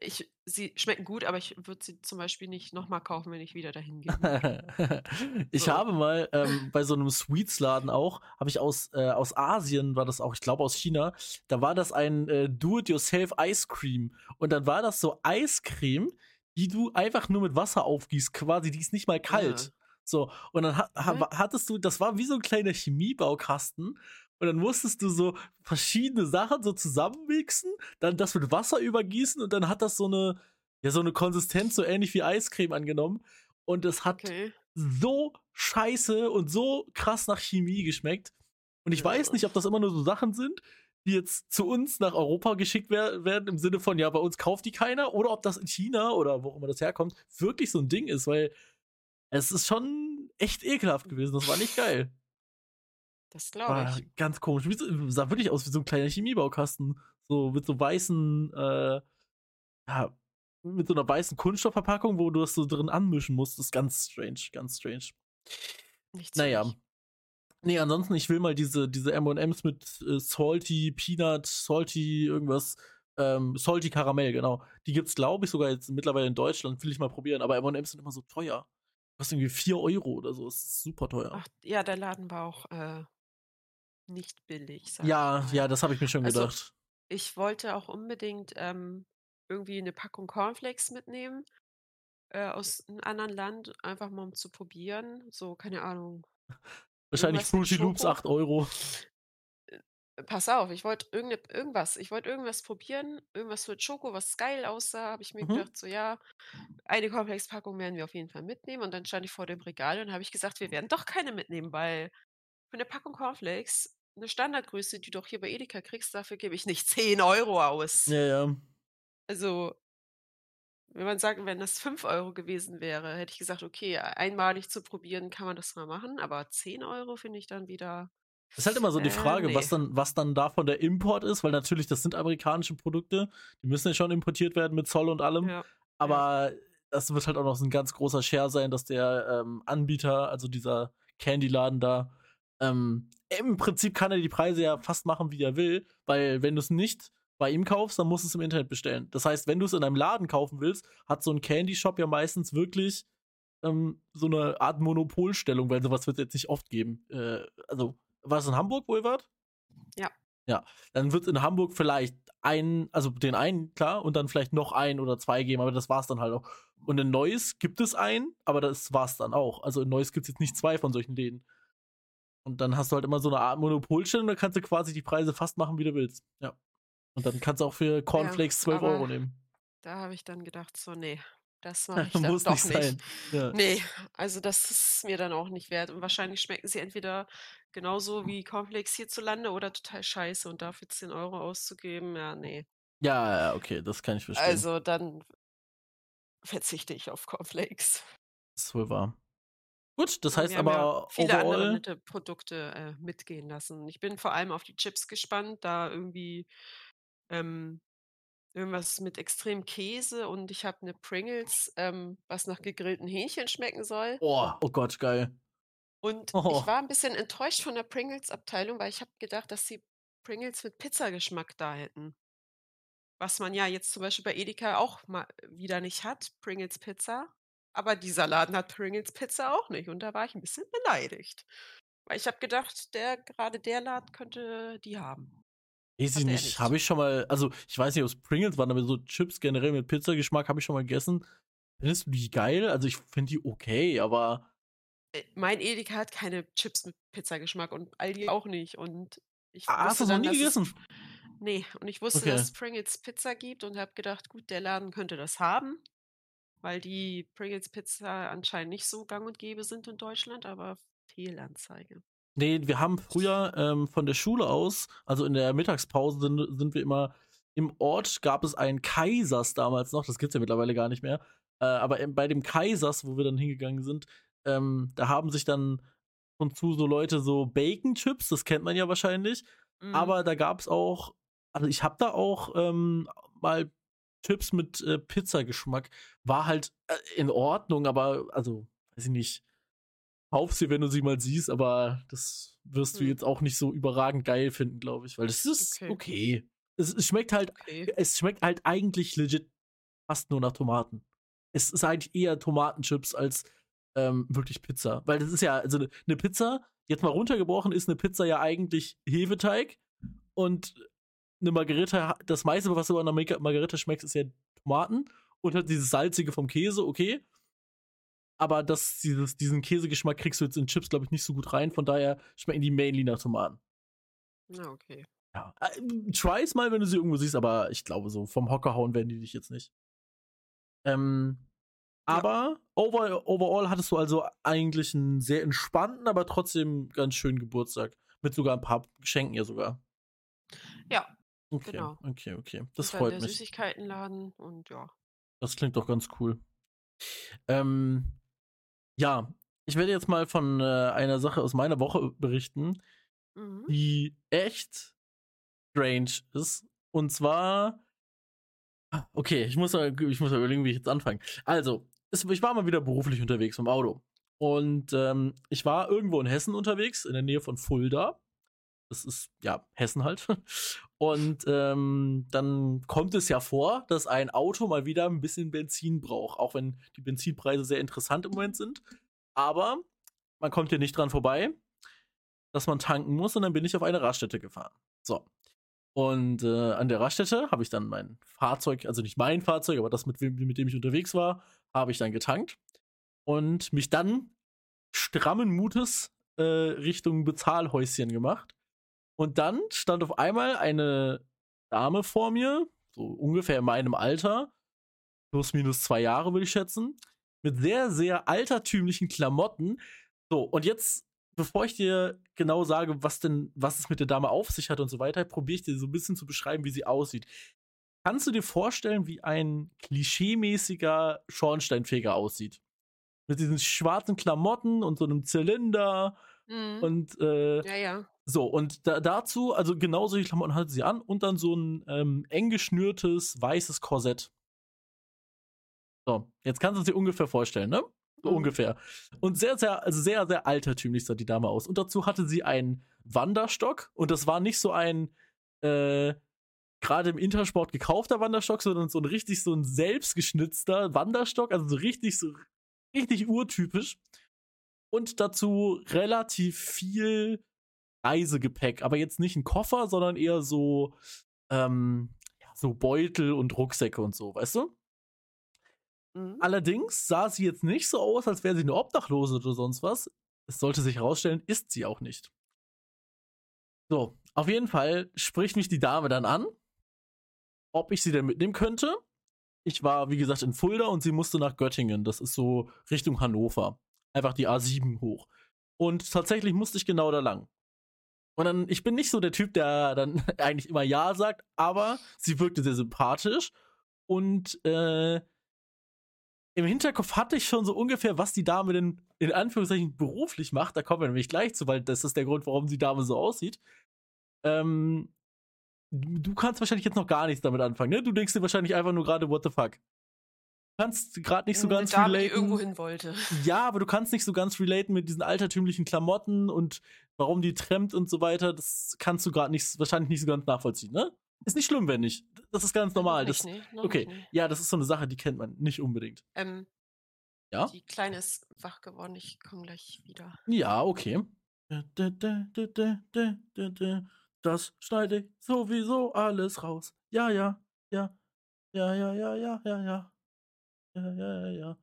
ich, sie schmecken gut, aber ich würde sie zum Beispiel nicht nochmal kaufen, wenn ich wieder dahin gehe. *laughs* ich So. habe mal ähm, *laughs* bei so einem Sweets-Laden auch, habe ich aus, äh, aus Asien, war das auch, ich glaube aus China, da war das ein äh, Do-it-yourself Ice Cream. Und dann war das so Eiscreme, die du einfach nur mit Wasser aufgießt, quasi, die ist nicht mal kalt. Ja. So, und dann ha ha Mhm. hattest du, das war wie so ein kleiner Chemiebaukasten. Und dann musstest du so verschiedene Sachen so zusammenmixen, dann das mit Wasser übergießen und dann hat das so eine, ja, so eine Konsistenz, so ähnlich wie Eiscreme angenommen. Und es hat Okay. so scheiße und so krass nach Chemie geschmeckt. Und ich Ja. weiß nicht, ob das immer nur so Sachen sind, die jetzt zu uns nach Europa geschickt wer werden, im Sinne von, ja, bei uns kauft die keiner, oder ob das in China oder wo immer das herkommt, wirklich so ein Ding ist, weil es ist schon echt ekelhaft gewesen. Das war nicht geil. Das glaube ich. ganz komisch. Wie sah wirklich aus wie so ein kleiner Chemiebaukasten. So mit so weißen, äh, ja, mit so einer weißen Kunststoffverpackung, wo du das so drin anmischen musst. Das ist ganz strange, ganz strange. Nicht so Naja. nicht. Nee, ansonsten, ich will mal diese, diese M&M's mit äh, Salty, Peanut, Salty, irgendwas, ähm, Salty Karamell, genau. Die gibt's, glaube ich, sogar jetzt mittlerweile in Deutschland. Will ich mal probieren. Aber M&M's sind immer so teuer. Kostet irgendwie 4 Euro oder so. Das ist super teuer. Ach, ja, der Laden war auch äh, nicht billig. Ja, ja, das habe ich mir schon Also, gedacht. Ich wollte auch unbedingt ähm, irgendwie eine Packung Cornflakes mitnehmen äh, aus einem anderen Land, einfach mal um zu probieren. So, keine Ahnung. Wahrscheinlich Fruity Loops Schoko. 8 Euro. pass auf, ich wollte irgendwas ich wollte irgendwas probieren, irgendwas mit Schoko, was geil aussah, habe ich mir Mhm. gedacht, so: „Ja, eine Cornflakes-Packung werden wir auf jeden Fall mitnehmen.“ Und dann stand ich vor dem Regal und habe ich gesagt: „Wir werden doch keine mitnehmen, weil für 'ne Packung Cornflakes, 'ne Standardgröße, die du auch hier bei Edeka kriegst, dafür gebe ich nicht *laughs* 10 € Ja, aus.“ ja. Also wenn man sagt, wenn das 5 € gewesen wäre, hätte ich gesagt: „Okay, einmalig zu probieren, kann man das mal machen“, aber 10 € finde ich dann wieder Ist halt immer so die äh, Frage, was ne. dann was dann davon der Import ist, weil natürlich, das sind amerikanische Produkte, die müssen ja schon importiert werden mit Zoll und allem. Ja, ja. Aber das wird halt auch noch so 'n ganz großer Share sein, dass der, ähm, Anbieter, also dieser Candyladen da, ähm im Prinzip kann er die Preise ja fast machen, wie er will, weil wenn du's nicht bei ihm kaufst, dann musst du's im Internet bestellen. Das heißt, wenn du's in einem Laden kaufen willst, hat so 'n Candy-Shop ja meistens wirklich, ähm, so 'ne Art Monopolstellung, weil so was wird's jetzt nicht oft geben. Äh, also war's in Hamburg, wo ihr wart? Ja. Ja, dann wird's in Hamburg vielleicht einen also den einen, klar, und dann vielleicht noch 1 oder 2 geben, aber das war's dann halt auch. Und in Neuss gibt es einen, aber das war's dann auch. Also in Neuss gibt's jetzt nicht 2 von solchen Läden. Und dann hast du halt immer so 'ne Art Monopolstellung, da kannst du quasi die Preise fast machen, wie du willst. Ja. Und dann kannst du auch für Ja, Cornflakes 12 € aber nehmen. da habe ich dann gedacht so: „Ne, das *laughs* mache ich dann Muss doch nicht nicht.“ sein. Ja. Ne, also das ist mir dann auch nicht wert und wahrscheinlich schmecken sie entweder genauso wie Cornflakes hierzulande oder total scheiße und dafür 10 € auszugeben, ja, ne. Ja, ja, okay, das kann ich verstehen. Also dann verzichte ich auf Cornflakes. Ist wohl wahr. Gut, das heißt haben ja aber viele andere overall nette Produkte, äh, mitgehen lassen. Ich bin vor allem auf die Chips gespannt, da irgendwie, ähm, irgendwas mit extrem Käse und ich habe 'ne Pringles, ähm, was nach gegrillten Hähnchen schmecken soll. Oh, oh Gott, geil. Und *laughs* Oh. ich war 'n bisschen enttäuscht von der Pringles-Abteilung, weil ich habe gedacht, dass sie Pringles mit Pizzageschmack da hätten. Was man ja jetzt zum Beispiel bei Edeka auch mal wieder nicht hat, Pringles Pizza. Aber dieser Laden hat Pringles Pizza auch nicht und da war ich 'n bisschen beleidigt. Weil ich habe gedacht, der grade der Laden könnte die haben. Weiß ich nicht. Habe ich schon mal also, ich weiß nicht, ob's Pringles waren, aber so Chips generell mit Pizzageschmack habe ich schon mal gegessen. Findest du die geil? Also, ich finde die okay, aber Äh, mein Edeka hat keine Chips mit Pizzageschmack und Aldi auch nicht und ich Ah, hast wusste du's noch nie dass es gegessen? ne, und ich wusste, Okay. dass es Pringles Pizza gibt und habe gedacht: „Gut, der Laden könnte das haben“, weil die Pringles Pizza anscheinend nicht so gang und gäbe sind in Deutschland, aber Fehlanzeige. Ne, wir haben früher, ähm, von der Schule aus also in der Mittagspause sind sind wir immer im Ort gab es einen Kaisers damals noch, das gibt's ja mittlerweile gar nicht mehr. Äh, aber, bei dem Kaisers, wo wir dann hingegangen sind, ähm, da haben sich dann und zu so Leute so Bacon-Chips, das kennt man ja wahrscheinlich, Mhm. aber da gab's auch also ich habe da auch, ähm, mal Chips mit, äh, Pizzageschmack. War halt, äh, in Ordnung, aber also, weiß ich nicht. Kauf sie, wenn du sie mal siehst, aber das wirst du Mhm. jetzt auch nicht so überragend geil finden, glaube ich, weil das ist Okay. okay. Es es schmeckt halt Okay. es schmeckt halt eigentlich legit fast nur nach Tomaten. Es ist eigentlich eher Tomatenchips als, ähm, wirklich Pizza, weil das ist ja also 'ne 'ne Pizza, jetzt mal runtergebrochen, ist 'ne Pizza ja eigentlich Hefeteig und 'ne Margherita ha das meiste, was du an 'ner Mega Margherita schmeckst, ist ja Tomaten und halt dieses Salzige vom Käse, okay. Aber das dieses diesen Käsegeschmack kriegst du jetzt in Chips, glaube ich, nicht so gut rein, von daher schmecken die mainly nach Tomaten. Na, okay. Ja, äh, try's mal, wenn du sie irgendwo siehst, aber ich glaube, so vom Hocker hauen werden die dich jetzt nicht. Ähm, Ja. aber over overall hattest du also eigentlich 'n sehr entspannten, aber trotzdem ganz schönen Geburtstag mit sogar 'n paar Geschenken ja sogar. Ja, Okay, genau. okay, okay. Das Und dann freut der mich. Süßigkeitenladen und ja. Das klingt doch ganz cool. Ähm, ja, ich werde jetzt mal von, äh, einer Sache aus meiner Woche berichten, Mhm. die echt strange ist. Und zwar ah, okay, ich muss mal ich muss mal überlegen, wie ich jetzt anfange. Also, es ich war mal wieder beruflich unterwegs mit'm Auto. Und, ähm, ich war irgendwo in Hessen unterwegs, in der Nähe von Fulda. Das ist, ja, Hessen halt. Und, ähm, dann kommt es ja vor, dass ein Auto mal wieder 'n bisschen Benzin braucht, auch wenn die Benzinpreise sehr interessant im Moment sind. Aber man kommt hier nicht dran vorbei, dass man tanken muss und dann bin ich auf eine Raststätte gefahren. So. Und, äh, an der Raststätte habe ich dann mein Fahrzeug also nicht mein Fahrzeug, aber das, mit mit dem ich unterwegs war, habe ich dann getankt und mich dann strammen Mutes, äh, Richtung Bezahlhäuschen gemacht. Und dann stand auf einmal eine Dame vor mir, so ungefähr in meinem Alter, plus minus zwei Jahre würde ich schätzen, mit sehr, sehr altertümlichen Klamotten. So, und jetzt, bevor ich dir genau sage, was denn, was es mit der Dame auf sich hat und so weiter, probiere ich dir so ein bisschen zu beschreiben, wie sie aussieht. Kannst du dir vorstellen, wie ein klischeemäßiger Schornsteinfeger aussieht? Mit diesen schwarzen Klamotten und so einem Zylinder Mhm. und äh, Ja, ja. So, und da, dazu, also genau solche Klamotten hatte sie an und dann so ein ähm, eng geschnürtes weißes Korsett. So, jetzt kannst du es dir ungefähr vorstellen, ne? So Mhm. ungefähr. Und sehr, sehr, also sehr, sehr altertümlich sah die Dame aus. Und dazu hatte sie einen Wanderstock und das war nicht so ein, äh, gerade im Intersport gekaufter Wanderstock, sondern so ein richtig so ein selbstgeschnitzter Wanderstock, also so richtig, so richtig urtypisch. Und dazu relativ viel Reisegepäck, aber jetzt nicht ein Koffer, sondern eher so, ähm, so Beutel und Rucksäcke und so, weißt du? Mhm. Allerdings sah sie jetzt nicht so aus, als wäre sie eine Obdachlose oder sonst was. Es sollte sich herausstellen, ist sie auch nicht. So, auf jeden Fall spricht mich die Dame dann an, ob ich sie denn mitnehmen könnte. Ich war, wie gesagt, in Fulda und sie musste nach Göttingen. Das ist so Richtung Hannover. Einfach die A7 hoch. Und tatsächlich musste ich genau da lang. Und dann, ich bin nicht so der Typ, der dann *laughs* eigentlich immer Ja sagt, aber sie wirkte sehr sympathisch. Und äh, im Hinterkopf hatte ich schon so ungefähr, was die Dame denn in Anführungszeichen beruflich macht. Da kommen wir nämlich gleich zu, weil das ist der Grund, warum die Dame so aussieht. Ähm, du, kannst wahrscheinlich jetzt noch gar nichts damit anfangen, ne? Du denkst dir wahrscheinlich einfach nur gerade, what the fuck. Du kannst gerade nicht so Eine ganz Dame, die relaten. irgendwo hin wollte. Ja, aber du kannst nicht so ganz relaten mit diesen altertümlichen Klamotten und warum die trennt und so weiter. Das kannst du gerade nicht, wahrscheinlich nicht so ganz nachvollziehen, ne? Ist nicht schlimm, wenn nicht. Das ist ganz normal. Das, nicht, noch okay, nicht, nee. ja, das ist so eine Sache, die kennt man nicht unbedingt. Ähm, Ja? Die Kleine ist wach geworden, ich komme gleich wieder. Ja, okay. Das schneide ich sowieso alles raus. Ja, ja, ja. Ja, ja, ja, ja, ja, ja. Ja, ja, ja, ja.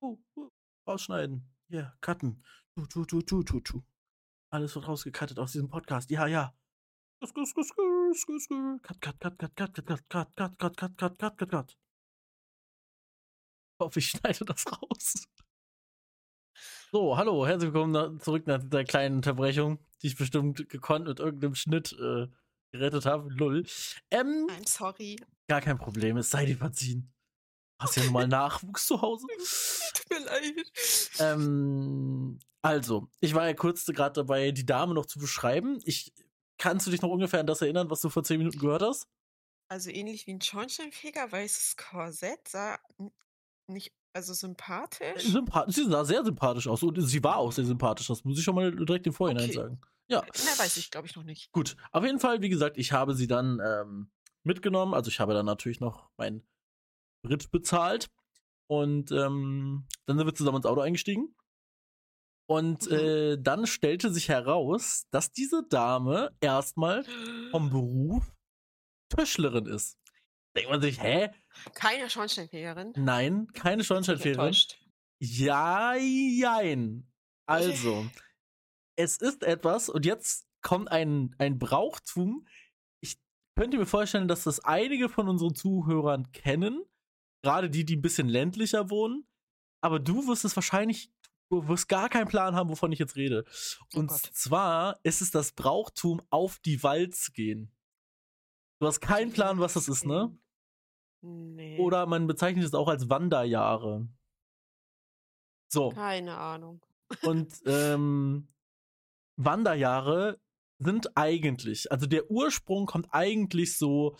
Uh, uh, rausschneiden. Ja, yeah, cutten. Tu, tu, tu, tu, tu, tu. Alles wird rausgekattet aus diesem Podcast. Ja, ja. Cut, cut, cut, cut, cut, cut, cut, cut, cut, cut, cut, cut, cut, cut, cut. Ich hoffe, ich schneide das raus. So, hallo, herzlich willkommen zurück nach dieser kleinen Unterbrechung, die ich bestimmt gekonnt mit irgendeinem Schnitt äh, gerettet habe. Lull. Ähm, I'm sorry. gar kein Problem, es sei dir verziehen. Hast ja nun mal Nachwuchs zu Hause. Tut mir leid. Ähm, also, ich war ja kurz gerade dabei, die Dame noch zu beschreiben. Ich, kannst du dich noch ungefähr an das erinnern, was du vor zehn Minuten gehört hast? Also ähnlich wie ein Schornsteinfeger, weißes Korsett, sah nicht, also sympathisch. Sympath sie sah sehr sympathisch aus und sie war auch sehr sympathisch. Das muss ich schon mal direkt im Vorhinein Okay. sagen. Ja. Mehr weiß ich, glaube ich, noch nicht. Gut, auf jeden Fall, wie gesagt, ich habe sie dann ähm, mitgenommen. Also ich habe dann natürlich noch mein Sprit bezahlt. Und ähm, dann sind wir zusammen ins Auto eingestiegen. Und Mhm. äh, dann stellte sich heraus, dass diese Dame erstmal vom Beruf Tischlerin ist. Denkt man sich, hä? Keine Schornsteinfegerin. Nein, keine Schornsteinfegerin. Ja, jein. Also, *laughs* es ist etwas, und jetzt kommt ein, ein Brauchtum. Ich könnte mir vorstellen, dass das einige von unseren Zuhörern kennen. Gerade die, die ein bisschen ländlicher wohnen. Aber du wirst es wahrscheinlich, du wirst gar keinen Plan haben, wovon ich jetzt rede. Oh Und Gott. zwar ist es das Brauchtum, auf die Walz gehen. Du hast keinen Plan, was das ist, ne? Nee. Oder man bezeichnet es auch als Wanderjahre. So. Keine Ahnung. *laughs* Und ähm, Wanderjahre sind eigentlich, also der Ursprung kommt eigentlich so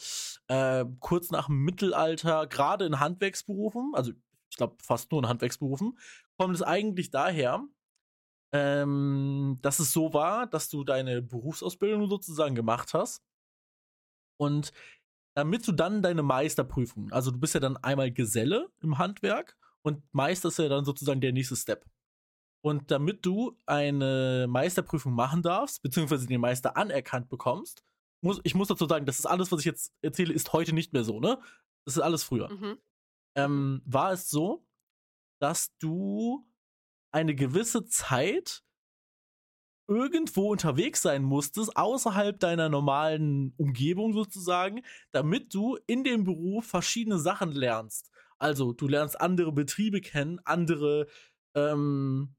äh, kurz nach dem Mittelalter, gerade in Handwerksberufen, also ich glaube fast nur in Handwerksberufen, kommt es eigentlich daher, ähm, dass es so war, dass du deine Berufsausbildung sozusagen gemacht hast und damit du dann deine Meisterprüfung, also du bist ja dann einmal Geselle im Handwerk und Meister ist ja dann sozusagen der nächste Step. Und damit du eine Meisterprüfung machen darfst, beziehungsweise den Meister anerkannt bekommst, muss, ich muss dazu sagen, das ist alles, was ich jetzt erzähle, ist heute nicht mehr so, ne? Das ist alles früher. Mhm. Ähm, war es so, dass du eine gewisse Zeit irgendwo unterwegs sein musstest, außerhalb deiner normalen Umgebung sozusagen, damit du in dem Beruf verschiedene Sachen lernst. Also du lernst andere Betriebe kennen, andere, ähm,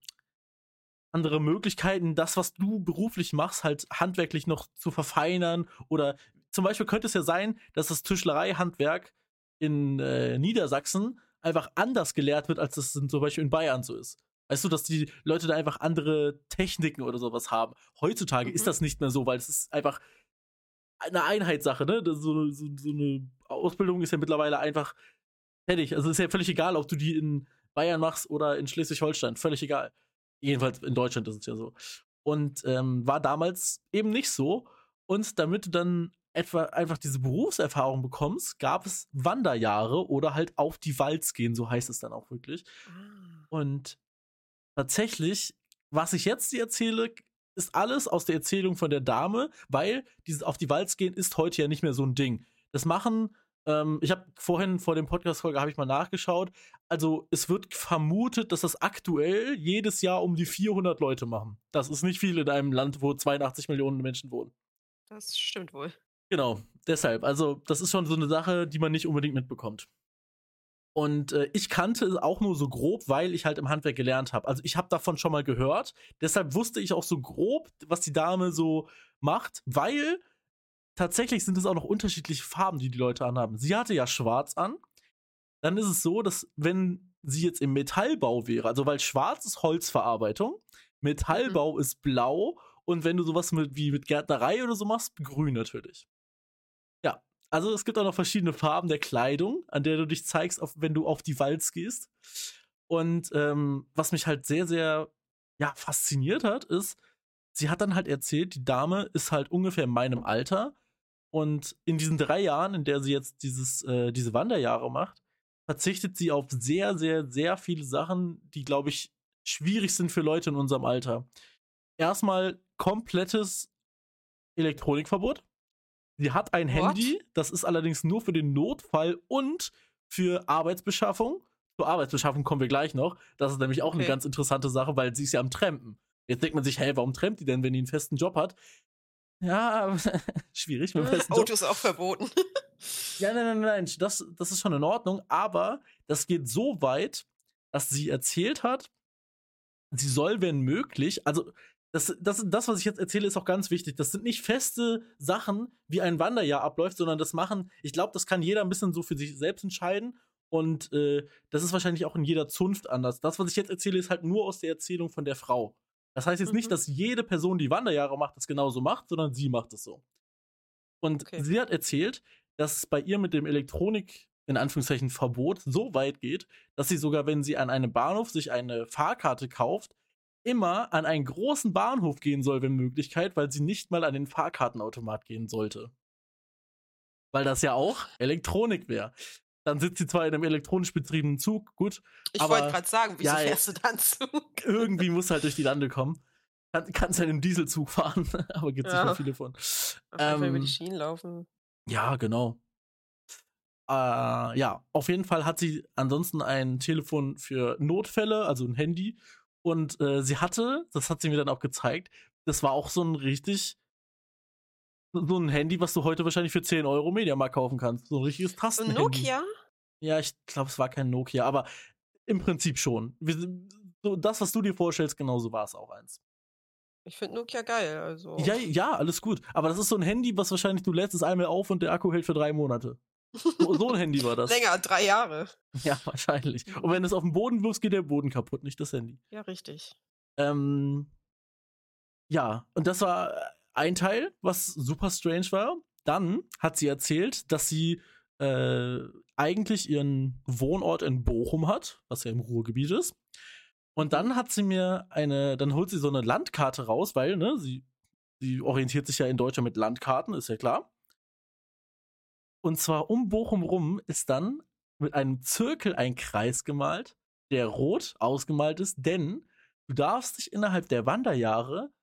andere Möglichkeiten, das, was du beruflich machst, halt handwerklich noch zu verfeinern. Oder zum Beispiel könnte es ja sein, dass das Tischlereihandwerk in äh, Niedersachsen einfach anders gelehrt wird, als es zum Beispiel in Bayern so ist. Weißt du, dass die Leute da einfach andere Techniken oder sowas haben. Heutzutage mhm. ist das nicht mehr so, weil es ist einfach eine Einheitssache, ne? So, so, so eine Ausbildung ist ja mittlerweile einfach fertig. Also ist ja völlig egal, ob du die in Bayern machst oder in Schleswig-Holstein. Völlig egal. Jedenfalls in Deutschland ist es ja so. Und ähm, war damals eben nicht so. Und damit du dann etwa einfach diese Berufserfahrung bekommst, gab es Wanderjahre oder halt auf die Walz gehen, so heißt es dann auch wirklich. Ah. Und tatsächlich, was ich jetzt dir erzähle, ist alles aus der Erzählung von der Dame, weil dieses auf die Walz gehen ist heute ja nicht mehr so ein Ding. Das machen, ähm, ich habe vorhin vor dem Podcast-Folge habe ich mal nachgeschaut. Also es wird vermutet, dass das aktuell jedes Jahr um die 400 Leute machen. Das ist nicht viel in einem Land, wo 82 Millionen Menschen wohnen. Das stimmt wohl. Genau, deshalb. Also das ist schon so eine Sache, die man nicht unbedingt mitbekommt. Und äh, ich kannte es auch nur so grob, weil ich halt im Handwerk gelernt habe. Also ich habe davon schon mal gehört. Deshalb wusste ich auch so grob, was die Dame so macht, weil tatsächlich sind es auch noch unterschiedliche Farben, die die Leute anhaben. Sie hatte ja schwarz an. Dann ist es so, dass wenn sie jetzt im Metallbau wäre, also weil schwarz ist Holzverarbeitung, Metallbau mhm. ist blau und wenn du sowas mit, wie mit Gärtnerei oder so machst, grün natürlich. Ja, also es gibt auch noch verschiedene Farben der Kleidung, an der du dich zeigst, auf, wenn du auf die Walz gehst. Und ähm, was mich halt sehr, sehr ja, fasziniert hat, ist, sie hat dann halt erzählt, die Dame ist halt ungefähr in meinem Alter. Und in diesen drei Jahren, in der sie jetzt dieses, äh, diese Wanderjahre macht, verzichtet sie auf sehr, sehr, sehr viele Sachen, die, glaube ich, schwierig sind für Leute in unserem Alter. Erstmal komplettes Elektronikverbot. Sie hat ein What? Handy, das ist allerdings nur für den Notfall und für Arbeitsbeschaffung. Zur Arbeitsbeschaffung kommen wir gleich noch. Das ist nämlich auch okay. eine ganz interessante Sache, weil sie ist ja am Trampen. Jetzt denkt man sich, hey, warum trampt die denn, wenn die einen festen Job hat? Ja, *laughs* schwierig. Mit festen Auto ist auch verboten. *laughs* ja, nein, nein, nein, das, das ist schon in Ordnung, aber das geht so weit, dass sie erzählt hat, sie soll, wenn möglich, also das, das, das, was ich jetzt erzähle, ist auch ganz wichtig. Das sind nicht feste Sachen, wie ein Wanderjahr abläuft, sondern das machen, ich glaube, das kann jeder ein bisschen so für sich selbst entscheiden. Und äh, das ist wahrscheinlich auch in jeder Zunft anders. Das, was ich jetzt erzähle, ist halt nur aus der Erzählung von der Frau. Das heißt jetzt mhm. nicht, dass jede Person, die Wanderjahre macht, das genauso macht, sondern sie macht es so. Und okay. sie hat erzählt, dass es bei ihr mit dem Elektronik, in Anführungszeichen, Verbot so weit geht, dass sie sogar, wenn sie an einem Bahnhof sich eine Fahrkarte kauft, immer an einen großen Bahnhof gehen soll, wenn Möglichkeit, weil sie nicht mal an den Fahrkartenautomat gehen sollte. Weil das ja auch Elektronik wäre. Dann sitzt sie zwar in einem elektronisch betriebenen Zug, gut. Ich wollte gerade sagen, wieso ja, fährst du dann Zug? *laughs* Irgendwie muss halt durch die Lande kommen. Kann, kannst halt im Dieselzug fahren, *laughs* aber gibt es ja. nicht mehr viele von. Auf ähm, über die Schienen laufen. Ja, genau. Äh, ja, auf jeden Fall hat sie ansonsten ein Telefon für Notfälle, also ein Handy und äh, sie hatte, das hat sie mir dann auch gezeigt, das war auch so ein richtig, so ein Handy, was du heute wahrscheinlich für 10 Euro Mediamarkt kaufen kannst. So ein richtiges Tastenhandy. Nokia? Ja, ich glaube, es war kein Nokia, aber im Prinzip schon. So, das, was du dir vorstellst, genauso war es auch eins. Ich finde Nokia geil, also. Ja, ja, alles gut. Aber das ist so ein Handy, was wahrscheinlich du lädst es einmal auf und der Akku hält für drei Monate. So ein Handy war das. Länger, drei Jahre. Ja, wahrscheinlich. Und wenn du es auf den Boden wirfst, geht der Boden kaputt, nicht das Handy. Ja, richtig. Ähm, ja, und das war ein Teil, was super strange war. Dann hat sie erzählt, dass sie äh, eigentlich ihren Wohnort in Bochum hat, was ja im Ruhrgebiet ist. Und dann hat sie mir eine, dann holt sie so eine Landkarte raus, weil, ne, sie, sie orientiert sich ja in Deutschland mit Landkarten, ist ja klar. Und zwar um Bochum rum ist dann mit einem Zirkel ein Kreis gemalt, der rot ausgemalt ist, denn du darfst dich innerhalb der Wanderjahre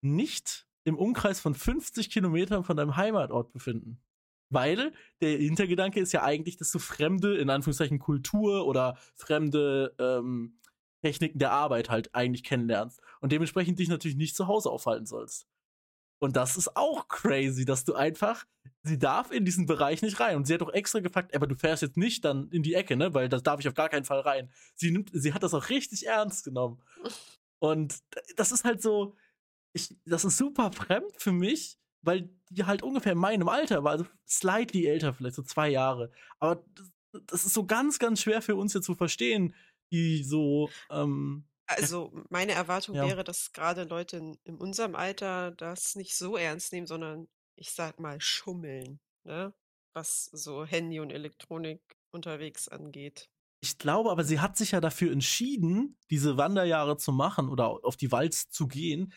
nicht im Umkreis von 50 Kilometern von deinem Heimatort befinden. Weil der Hintergedanke ist ja eigentlich, dass du fremde, in Anführungszeichen, Kultur oder fremde, ähm, Techniken der Arbeit halt eigentlich kennenlernst und dementsprechend dich natürlich nicht zu Hause aufhalten sollst. Und das ist auch crazy, dass du einfach, sie darf in diesen Bereich nicht rein. Und sie hat auch extra gefragt, aber du fährst jetzt nicht dann in die Ecke, ne? Weil das darf ich auf gar keinen Fall rein. Sie nimmt, sie hat das auch richtig ernst genommen. Und das ist halt so, ich, das ist super fremd für mich, weil die halt ungefähr in meinem Alter war, also slightly älter, vielleicht so zwei Jahre. Aber das, das ist so ganz, ganz schwer für uns jetzt zu verstehen, die so, ähm, Also meine Erwartung ja. wäre, dass gerade Leute in, in unserem Alter das nicht so ernst nehmen, sondern ich sag mal schummeln, ne? Was so Handy und Elektronik unterwegs angeht. Ich glaube aber, sie hat sich ja dafür entschieden, diese Wanderjahre zu machen oder auf die Walz zu gehen.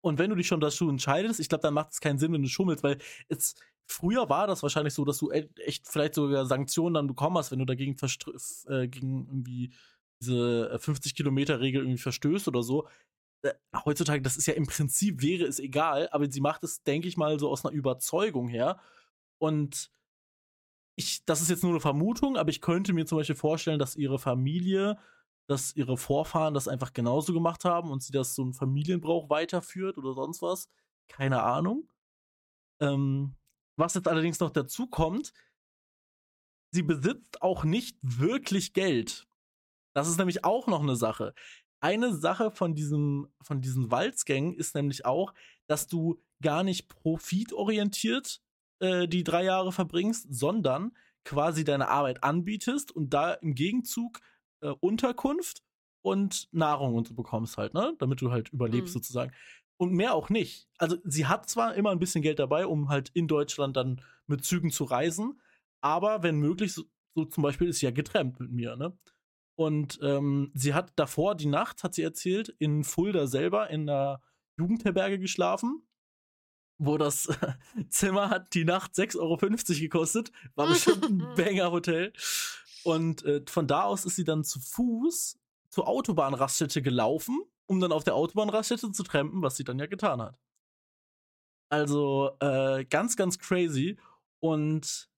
Und wenn du dich schon dazu entscheidest, ich glaube, dann macht es keinen Sinn, wenn du schummelst, weil es früher war das wahrscheinlich so, dass du e- echt vielleicht sogar Sanktionen dann bekommen hast, wenn du dagegen verstr- f- äh, gegen irgendwie diese 50 Kilometer Regel irgendwie verstößt oder so. Äh, heutzutage, das ist ja im Prinzip wäre es egal, aber sie macht es, denke ich mal, so aus einer Überzeugung her. Und ich, das ist jetzt nur eine Vermutung, aber ich könnte mir zum Beispiel vorstellen, dass ihre Familie, dass ihre Vorfahren das einfach genauso gemacht haben und sie das so ein Familienbrauch weiterführt oder sonst was. Keine Ahnung. Ähm, was jetzt allerdings noch dazu kommt, sie besitzt auch nicht wirklich Geld. Das ist nämlich auch noch eine Sache. Eine Sache von diesem, von diesen Walzgängen ist nämlich auch, dass du gar nicht profitorientiert äh, die drei Jahre verbringst, sondern quasi deine Arbeit anbietest und da im Gegenzug äh, Unterkunft und Nahrung und so bekommst halt, ne? Damit du halt überlebst Mhm. sozusagen. Und mehr auch nicht. Also sie hat zwar immer ein bisschen Geld dabei, um halt in Deutschland dann mit Zügen zu reisen, aber wenn möglich, so, so zum Beispiel ist sie ja getrennt mit mir, ne? Und ähm, sie hat davor die Nacht, hat sie erzählt, in Fulda selber in einer Jugendherberge geschlafen, wo das *laughs* Zimmer hat die Nacht 6,50 Euro gekostet. War bestimmt ein *laughs* Banger-Hotel. Und äh, von da aus ist sie dann zu Fuß zur Autobahnraststätte gelaufen, um dann auf der Autobahnraststätte zu trampen, was sie dann ja getan hat. Also äh, ganz, ganz crazy. Und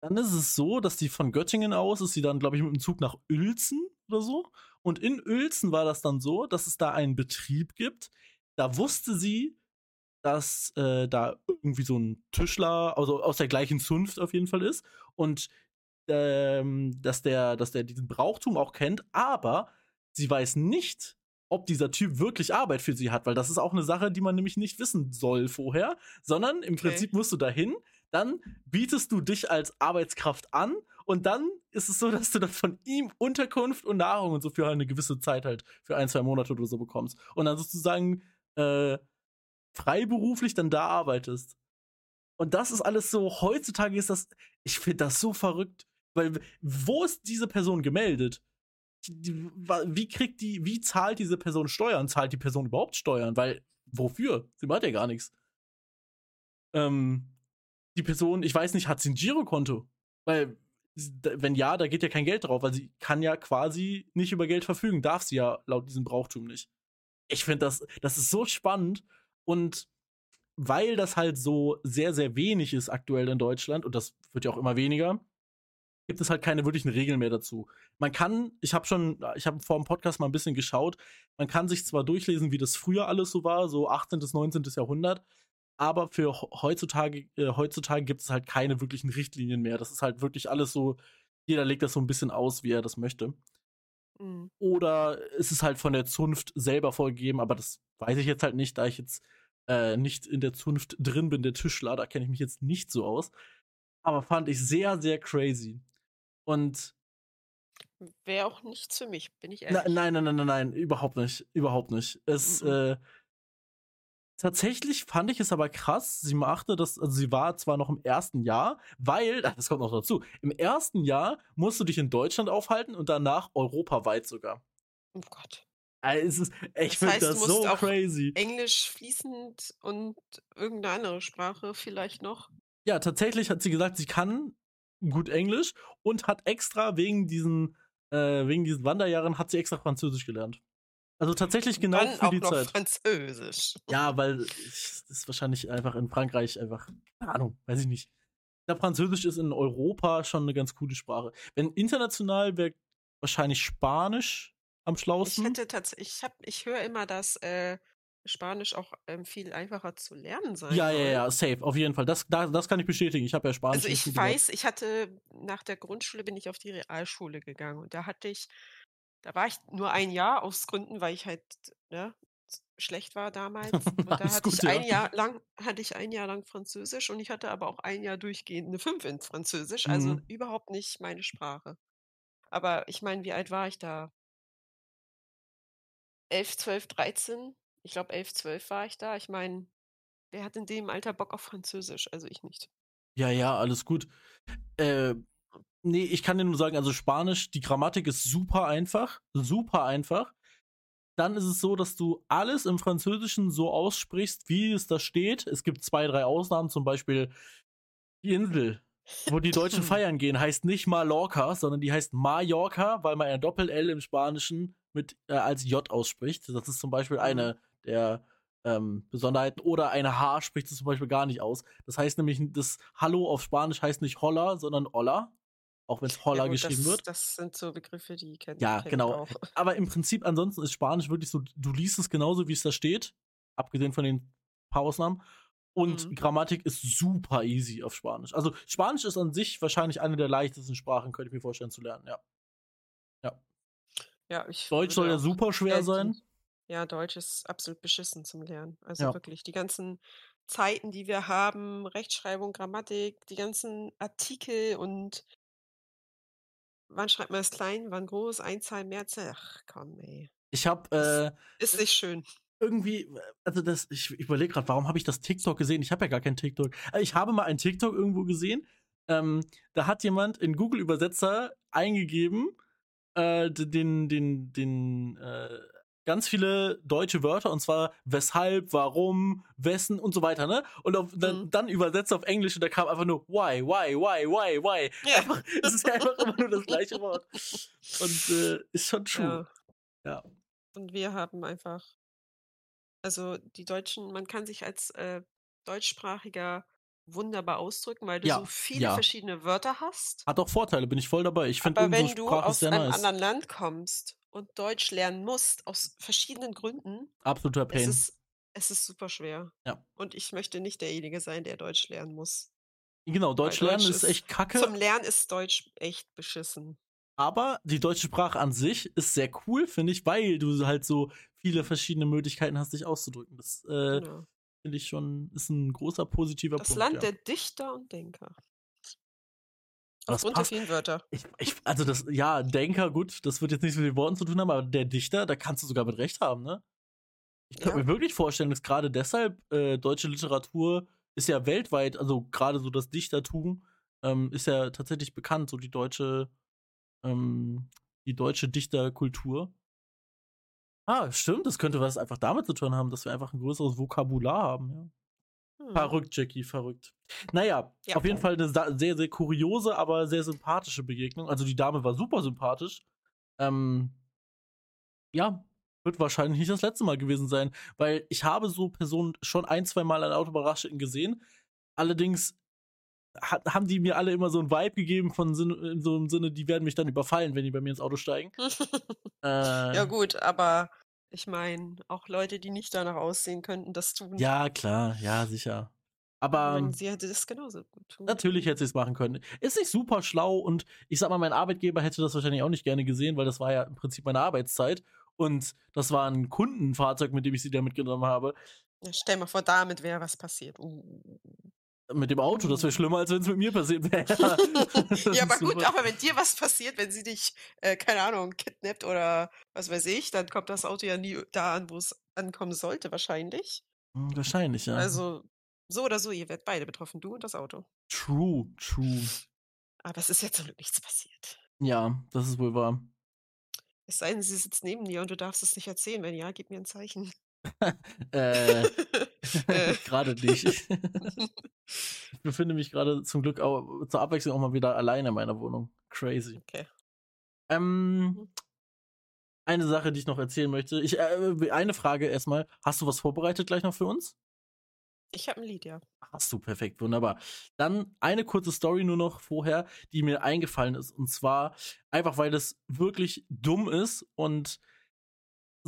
dann ist es so, dass die von Göttingen aus ist sie dann, glaube ich, mit dem Zug nach Uelzen oder so. Und in Uelzen war das dann so, dass es da einen Betrieb gibt. Da wusste sie, dass äh, da irgendwie so ein Tischler, also aus der gleichen Zunft auf jeden Fall ist. Und ähm, dass, der, dass der diesen Brauchtum auch kennt, aber sie weiß nicht, ob dieser Typ wirklich Arbeit für sie hat, weil das ist auch eine Sache, die man nämlich nicht wissen soll vorher, sondern im Okay. Prinzip musst du dahin, dann bietest du dich als Arbeitskraft an und dann ist es so, *laughs* dass du dann von ihm Unterkunft und Nahrung und so für eine gewisse Zeit halt, für ein, zwei Monate oder so bekommst. Und dann sozusagen äh, freiberuflich dann da arbeitest. Und das ist alles so, heutzutage ist das, ich finde das so verrückt, weil wo ist diese Person gemeldet? Wie kriegt die, wie zahlt diese Person Steuern? Zahlt die Person überhaupt Steuern? Weil, wofür? Sie macht ja gar nichts. Ähm, die Person, ich weiß nicht, hat sie ein Girokonto? Weil, wenn ja, da geht ja kein Geld drauf, weil sie kann ja quasi nicht über Geld verfügen, darf sie ja laut diesem Brauchtum nicht. Ich finde das, das ist so spannend und weil das halt so sehr, sehr wenig ist aktuell in Deutschland und das wird ja auch immer weniger, gibt es halt keine wirklichen Regeln mehr dazu. Man kann, ich habe schon, ich habe vor dem Podcast mal ein bisschen geschaut, man kann sich zwar durchlesen, wie das früher alles so war, so 18. bis 19. Jahrhundert, aber für he- heutzutage, äh, heutzutage gibt es halt keine wirklichen Richtlinien mehr. Das ist halt wirklich alles so, jeder legt das so ein bisschen aus, wie er das möchte. Mhm. Oder ist es halt von der Zunft selber vorgegeben, aber das weiß ich jetzt halt nicht, da ich jetzt äh, nicht in der Zunft drin bin, der Tischler, da kenne ich mich jetzt nicht so aus. Aber fand ich sehr, sehr crazy. Und Wäre auch nichts für mich, bin ich na, ehrlich. nein, nein, nein, nein, nein, überhaupt nicht. Überhaupt nicht. Es, Mhm. äh, tatsächlich fand ich es aber krass. Sie machte das, also sie war zwar noch im ersten Jahr, weil, das kommt noch dazu, im ersten Jahr musst du dich in Deutschland aufhalten und danach europaweit sogar. Oh Gott. Also, es ist, ich Das finde heißt, das musst so auch crazy. Englisch fließend und irgendeine andere Sprache vielleicht noch. Ja, tatsächlich hat sie gesagt, sie kann gut Englisch und hat extra wegen diesen, äh, wegen diesen Wanderjahren hat sie extra Französisch gelernt. Also tatsächlich genau Dann für auch die noch Zeit. Französisch. Ja, weil ich, das ist wahrscheinlich einfach in Frankreich einfach, keine Ahnung, weiß ich nicht. Ich glaube, Französisch ist in Europa schon eine ganz coole Sprache. Wenn international wäre wahrscheinlich Spanisch am Ich schlausten. hätte tatsächlich, ich ich höre immer, dass äh, Spanisch auch ähm, viel einfacher zu lernen sein Ja, ja, ja, safe, auf jeden Fall. Das, da, das kann ich bestätigen. Ich habe ja Spanisch Also ich weiß, ich hatte nach der Grundschule bin ich auf die Realschule gegangen und da hatte ich, da war ich nur ein Jahr aus Gründen, weil ich halt ne, schlecht war *laughs* damals. Und da hatte gut, ich ja. ein Jahr lang, hatte ich ein Jahr lang Französisch und ich hatte aber auch ein Jahr durchgehend eine 5 in Französisch, also Mhm. überhaupt nicht meine Sprache. Aber ich meine, wie alt war ich da? 11, 12, 13? Ich glaube 11, 12 war ich da. Ich meine, wer hat in dem Alter Bock auf Französisch? Also ich nicht. Ja, ja, alles gut. Äh, nee, ich kann dir nur sagen, also Spanisch, die Grammatik ist super einfach. Super einfach. Dann ist es so, dass du alles im Französischen so aussprichst, wie es da steht. Es gibt zwei, drei Ausnahmen, zum Beispiel die Insel, wo die Deutschen *laughs* feiern gehen, heißt nicht Mallorca, sondern die heißt Mallorca, weil man ein Doppel-L im Spanischen mit, äh, als J ausspricht. Das ist zum Beispiel Mhm. eine der ähm, Besonderheiten. Oder eine H spricht es zum Beispiel gar nicht aus. Das heißt nämlich, das Hallo auf Spanisch heißt nicht Holla, sondern Olla. Auch wenn es Holla Ja geschrieben das, wird. das sind so Begriffe, die kennt, Ja, kenn ich genau. auch. *laughs* Aber im Prinzip ansonsten ist Spanisch wirklich so, du liest es genauso, wie es da steht, abgesehen von den paar Ausnahmen. Und Mhm. Grammatik ist super easy auf Spanisch. Also Spanisch ist an sich wahrscheinlich eine der leichtesten Sprachen, könnte ich mir vorstellen zu lernen, ja. Ja. Ja, ich Deutsch soll ja super schwer sein. Ja, Deutsch ist absolut beschissen zum Lernen. Also Ja. wirklich, die ganzen Zeiten, die wir haben, Rechtschreibung, Grammatik, die ganzen Artikel und wann schreibt man es klein, wann groß, Einzahl, Mehrzahl. Ach komm, ey. Ich habe Das äh, ist nicht schön. irgendwie, also das, ich, ich überlege gerade, warum habe ich das TikTok gesehen? Ich habe ja gar kein TikTok. Äh, Ich habe mal ein TikTok irgendwo gesehen. Ähm, da hat jemand in Google Übersetzer eingegeben, äh, den, den, den, äh, ganz viele deutsche Wörter und zwar weshalb, warum, wessen und so weiter, ne? Und auf, dann, Mhm. dann übersetzt auf Englisch und da kam einfach nur why, why, why, why, why. Ja. Einfach, es ist einfach immer nur das gleiche Wort. Und äh, ist schon true. Ja. Ja. Und wir haben einfach, also die Deutschen, man kann sich als äh, Deutschsprachiger wunderbar ausdrücken, weil du Ja, so viele ja. verschiedene Wörter hast. Hat auch Vorteile, bin ich voll dabei. Ich finde Aber wenn du aus einem nice. anderen Land kommst und Deutsch lernen musst, aus verschiedenen Gründen, Absoluter es Pain. ist, es ist super schwer. Ja. Und ich möchte nicht derjenige sein, der Deutsch lernen muss. Genau, Deutsch Weil lernen Deutsch ist ist echt kacke, Zum Lernen ist Deutsch echt beschissen. aber die deutsche Sprache an sich ist sehr cool, finde ich, weil du halt so viele verschiedene Möglichkeiten hast, dich auszudrücken. Das äh, Genau. finde ich schon, ist ein großer positiver Das Punkt. Land ja. der Dichter und Denker. Das der passt. vielen Wörter. Ich, ich, also das, ja, Denker, gut, das wird jetzt nichts mit den Worten zu tun haben, aber der Dichter, da kannst du sogar mit Recht haben, ne? Ich könnte Ja. mir wirklich vorstellen, dass gerade deshalb äh, deutsche Literatur ist ja weltweit, also gerade so das Dichtertum ähm, ist ja tatsächlich bekannt, so die deutsche, ähm, die deutsche Dichterkultur. Ah, stimmt, das könnte was einfach damit zu tun haben, dass wir einfach ein größeres Vokabular haben, ja. Hm. Verrückt, Jackie, verrückt. Naja, Ja. auf jeden Fall eine sehr, sehr kuriose, aber sehr sympathische Begegnung. Also die Dame war super sympathisch. Ähm, ja, wird wahrscheinlich nicht das letzte Mal gewesen sein, weil ich habe so Personen schon ein, zwei Mal an Autobahnraststätten gesehen. Allerdings ha haben die mir alle immer so einen Vibe gegeben von Sinn in so einem Sinne, die werden mich dann überfallen, wenn die bei mir ins Auto steigen. *laughs* Äh, ja, gut, aber ich meine, auch Leute, die nicht danach aussehen, könnten das tun. ja, klar, ja, sicher. Ich Aber meine, sie hätte das genauso gut tun. Natürlich hätte sie es machen können. Ist nicht super schlau und ich sag mal, mein Arbeitgeber hätte das wahrscheinlich auch nicht gerne gesehen, weil das war ja im Prinzip meine Arbeitszeit und das war ein Kundenfahrzeug, mit dem ich sie da mitgenommen habe. Ja, stell mal vor, damit wäre was passiert. Uh. Mit dem Auto, das wäre schlimmer, als wenn es mit mir passiert wäre. *laughs* ja, aber gut, aber wenn dir was passiert, wenn sie dich, äh, keine Ahnung, kidnappt oder was weiß ich, dann kommt das Auto ja nie da an, wo es ankommen sollte, wahrscheinlich. Hm, Wahrscheinlich, ja. Also, so oder so, ihr werdet beide betroffen, du und das Auto. true, true. Aber es ist ja zum Glück nichts passiert. Ja, das ist wohl wahr. Es sei denn, sie sitzt neben dir und du darfst es nicht erzählen. Wenn ja, gib mir ein Zeichen. *laughs* Äh, *laughs* Äh. *laughs* gerade nicht. ich befinde mich gerade zum Glück auch, zur Abwechslung auch mal wieder alleine in meiner Wohnung. Crazy. Okay. Ähm, Mhm. eine Sache, die ich noch erzählen möchte. Ich, äh, eine Frage erstmal. Hast du was vorbereitet gleich noch für uns? Ich habe ein Lied, ja. Hast du, perfekt, wunderbar. Dann eine kurze Story nur noch vorher, die mir eingefallen ist. Und zwar einfach, weil das wirklich dumm ist und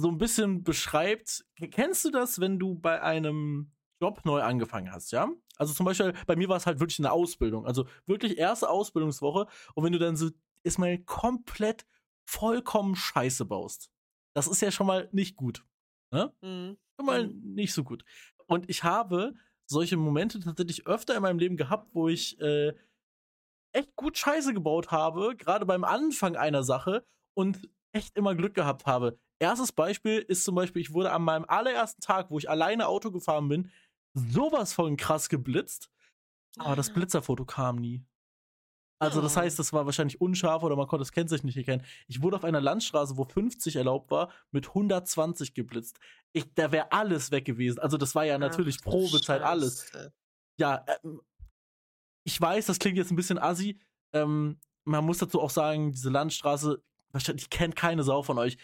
so ein bisschen beschreibt. Kennst du das, wenn du bei einem Job neu angefangen hast, ja? Also zum Beispiel, bei mir war es halt wirklich eine Ausbildung. Also wirklich erste Ausbildungswoche. Und wenn du dann so ist mal komplett vollkommen Scheiße baust. Das ist ja schon mal nicht gut. Ne? Mhm. Schon mal mhm. nicht so gut. Und ich habe solche Momente tatsächlich öfter in meinem Leben gehabt, wo ich äh, echt gut Scheiße gebaut habe, gerade beim Anfang einer Sache und echt immer Glück gehabt habe. Erstes Beispiel ist zum Beispiel, ich wurde an meinem allerersten Tag, wo ich alleine Auto gefahren bin, sowas von krass geblitzt, aber das ah. Blitzerfoto kam nie. Also das heißt, das war wahrscheinlich unscharf oder man konnte das Kennzeichen nicht erkennen. Ich wurde auf einer Landstraße, wo 50 erlaubt war, mit 120 geblitzt. Ich, da wäre alles weg gewesen. Also das war ja natürlich Ach, Probezeit, Scheiße. alles. Ja, ähm, ich weiß, das klingt jetzt ein bisschen assi. Ähm, man muss dazu auch sagen, diese Landstraße, wahrscheinlich kennt keine Sau von euch.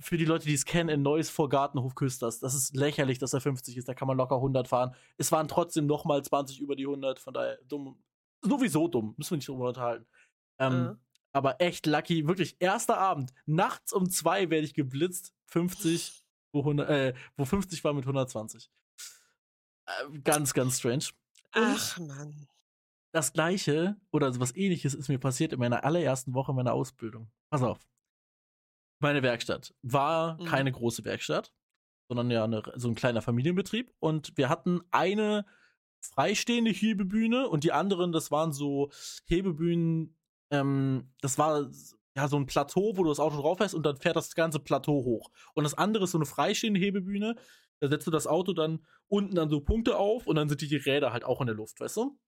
Für die Leute, die es kennen, in Neuss vor Gartenhof Küsters, das ist lächerlich, dass er 50 ist, da kann man locker 100 fahren. Es waren trotzdem nochmal 20 über die 100, von daher dumm, sowieso dumm, müssen wir nicht drüber unterhalten. Ähm, mhm. Aber echt lucky, wirklich, erster Abend, nachts um zwei werde ich geblitzt, 50, wo, 100, äh, wo 50 war mit 120. Äh, ganz, ganz strange. Ach, Mann. Das gleiche oder was ähnliches ist mir passiert in meiner allerersten Woche meiner Ausbildung. Pass auf. Meine Werkstatt war mhm. keine große Werkstatt, sondern ja eine, so ein kleiner Familienbetrieb. Und wir hatten eine freistehende Hebebühne und die anderen, das waren so Hebebühnen, ähm, das war ja so ein Plateau, wo du das Auto drauf hast und dann fährt das ganze Plateau hoch. Und das andere ist so eine freistehende Hebebühne, da setzt du das Auto dann unten dann so Punkte auf und dann sind die, die Räder halt auch in der Luft, weißt du?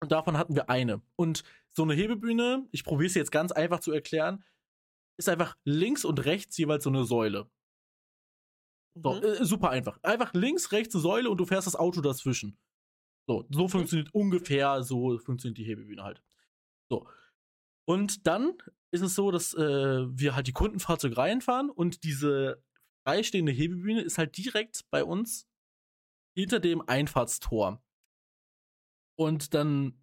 Und davon hatten wir eine. Und so eine Hebebühne, ich probiere es jetzt ganz einfach zu erklären, ist einfach links und rechts jeweils so eine Säule. So, mhm. äh, super einfach. Einfach links, rechts eine Säule und du fährst das Auto dazwischen. So, so funktioniert ungefähr, so funktioniert die Hebebühne halt. So. Und dann ist es so, dass äh, wir halt die Kundenfahrzeuge reinfahren und diese freistehende Hebebühne ist halt direkt bei uns hinter dem Einfahrtstor. Und dann,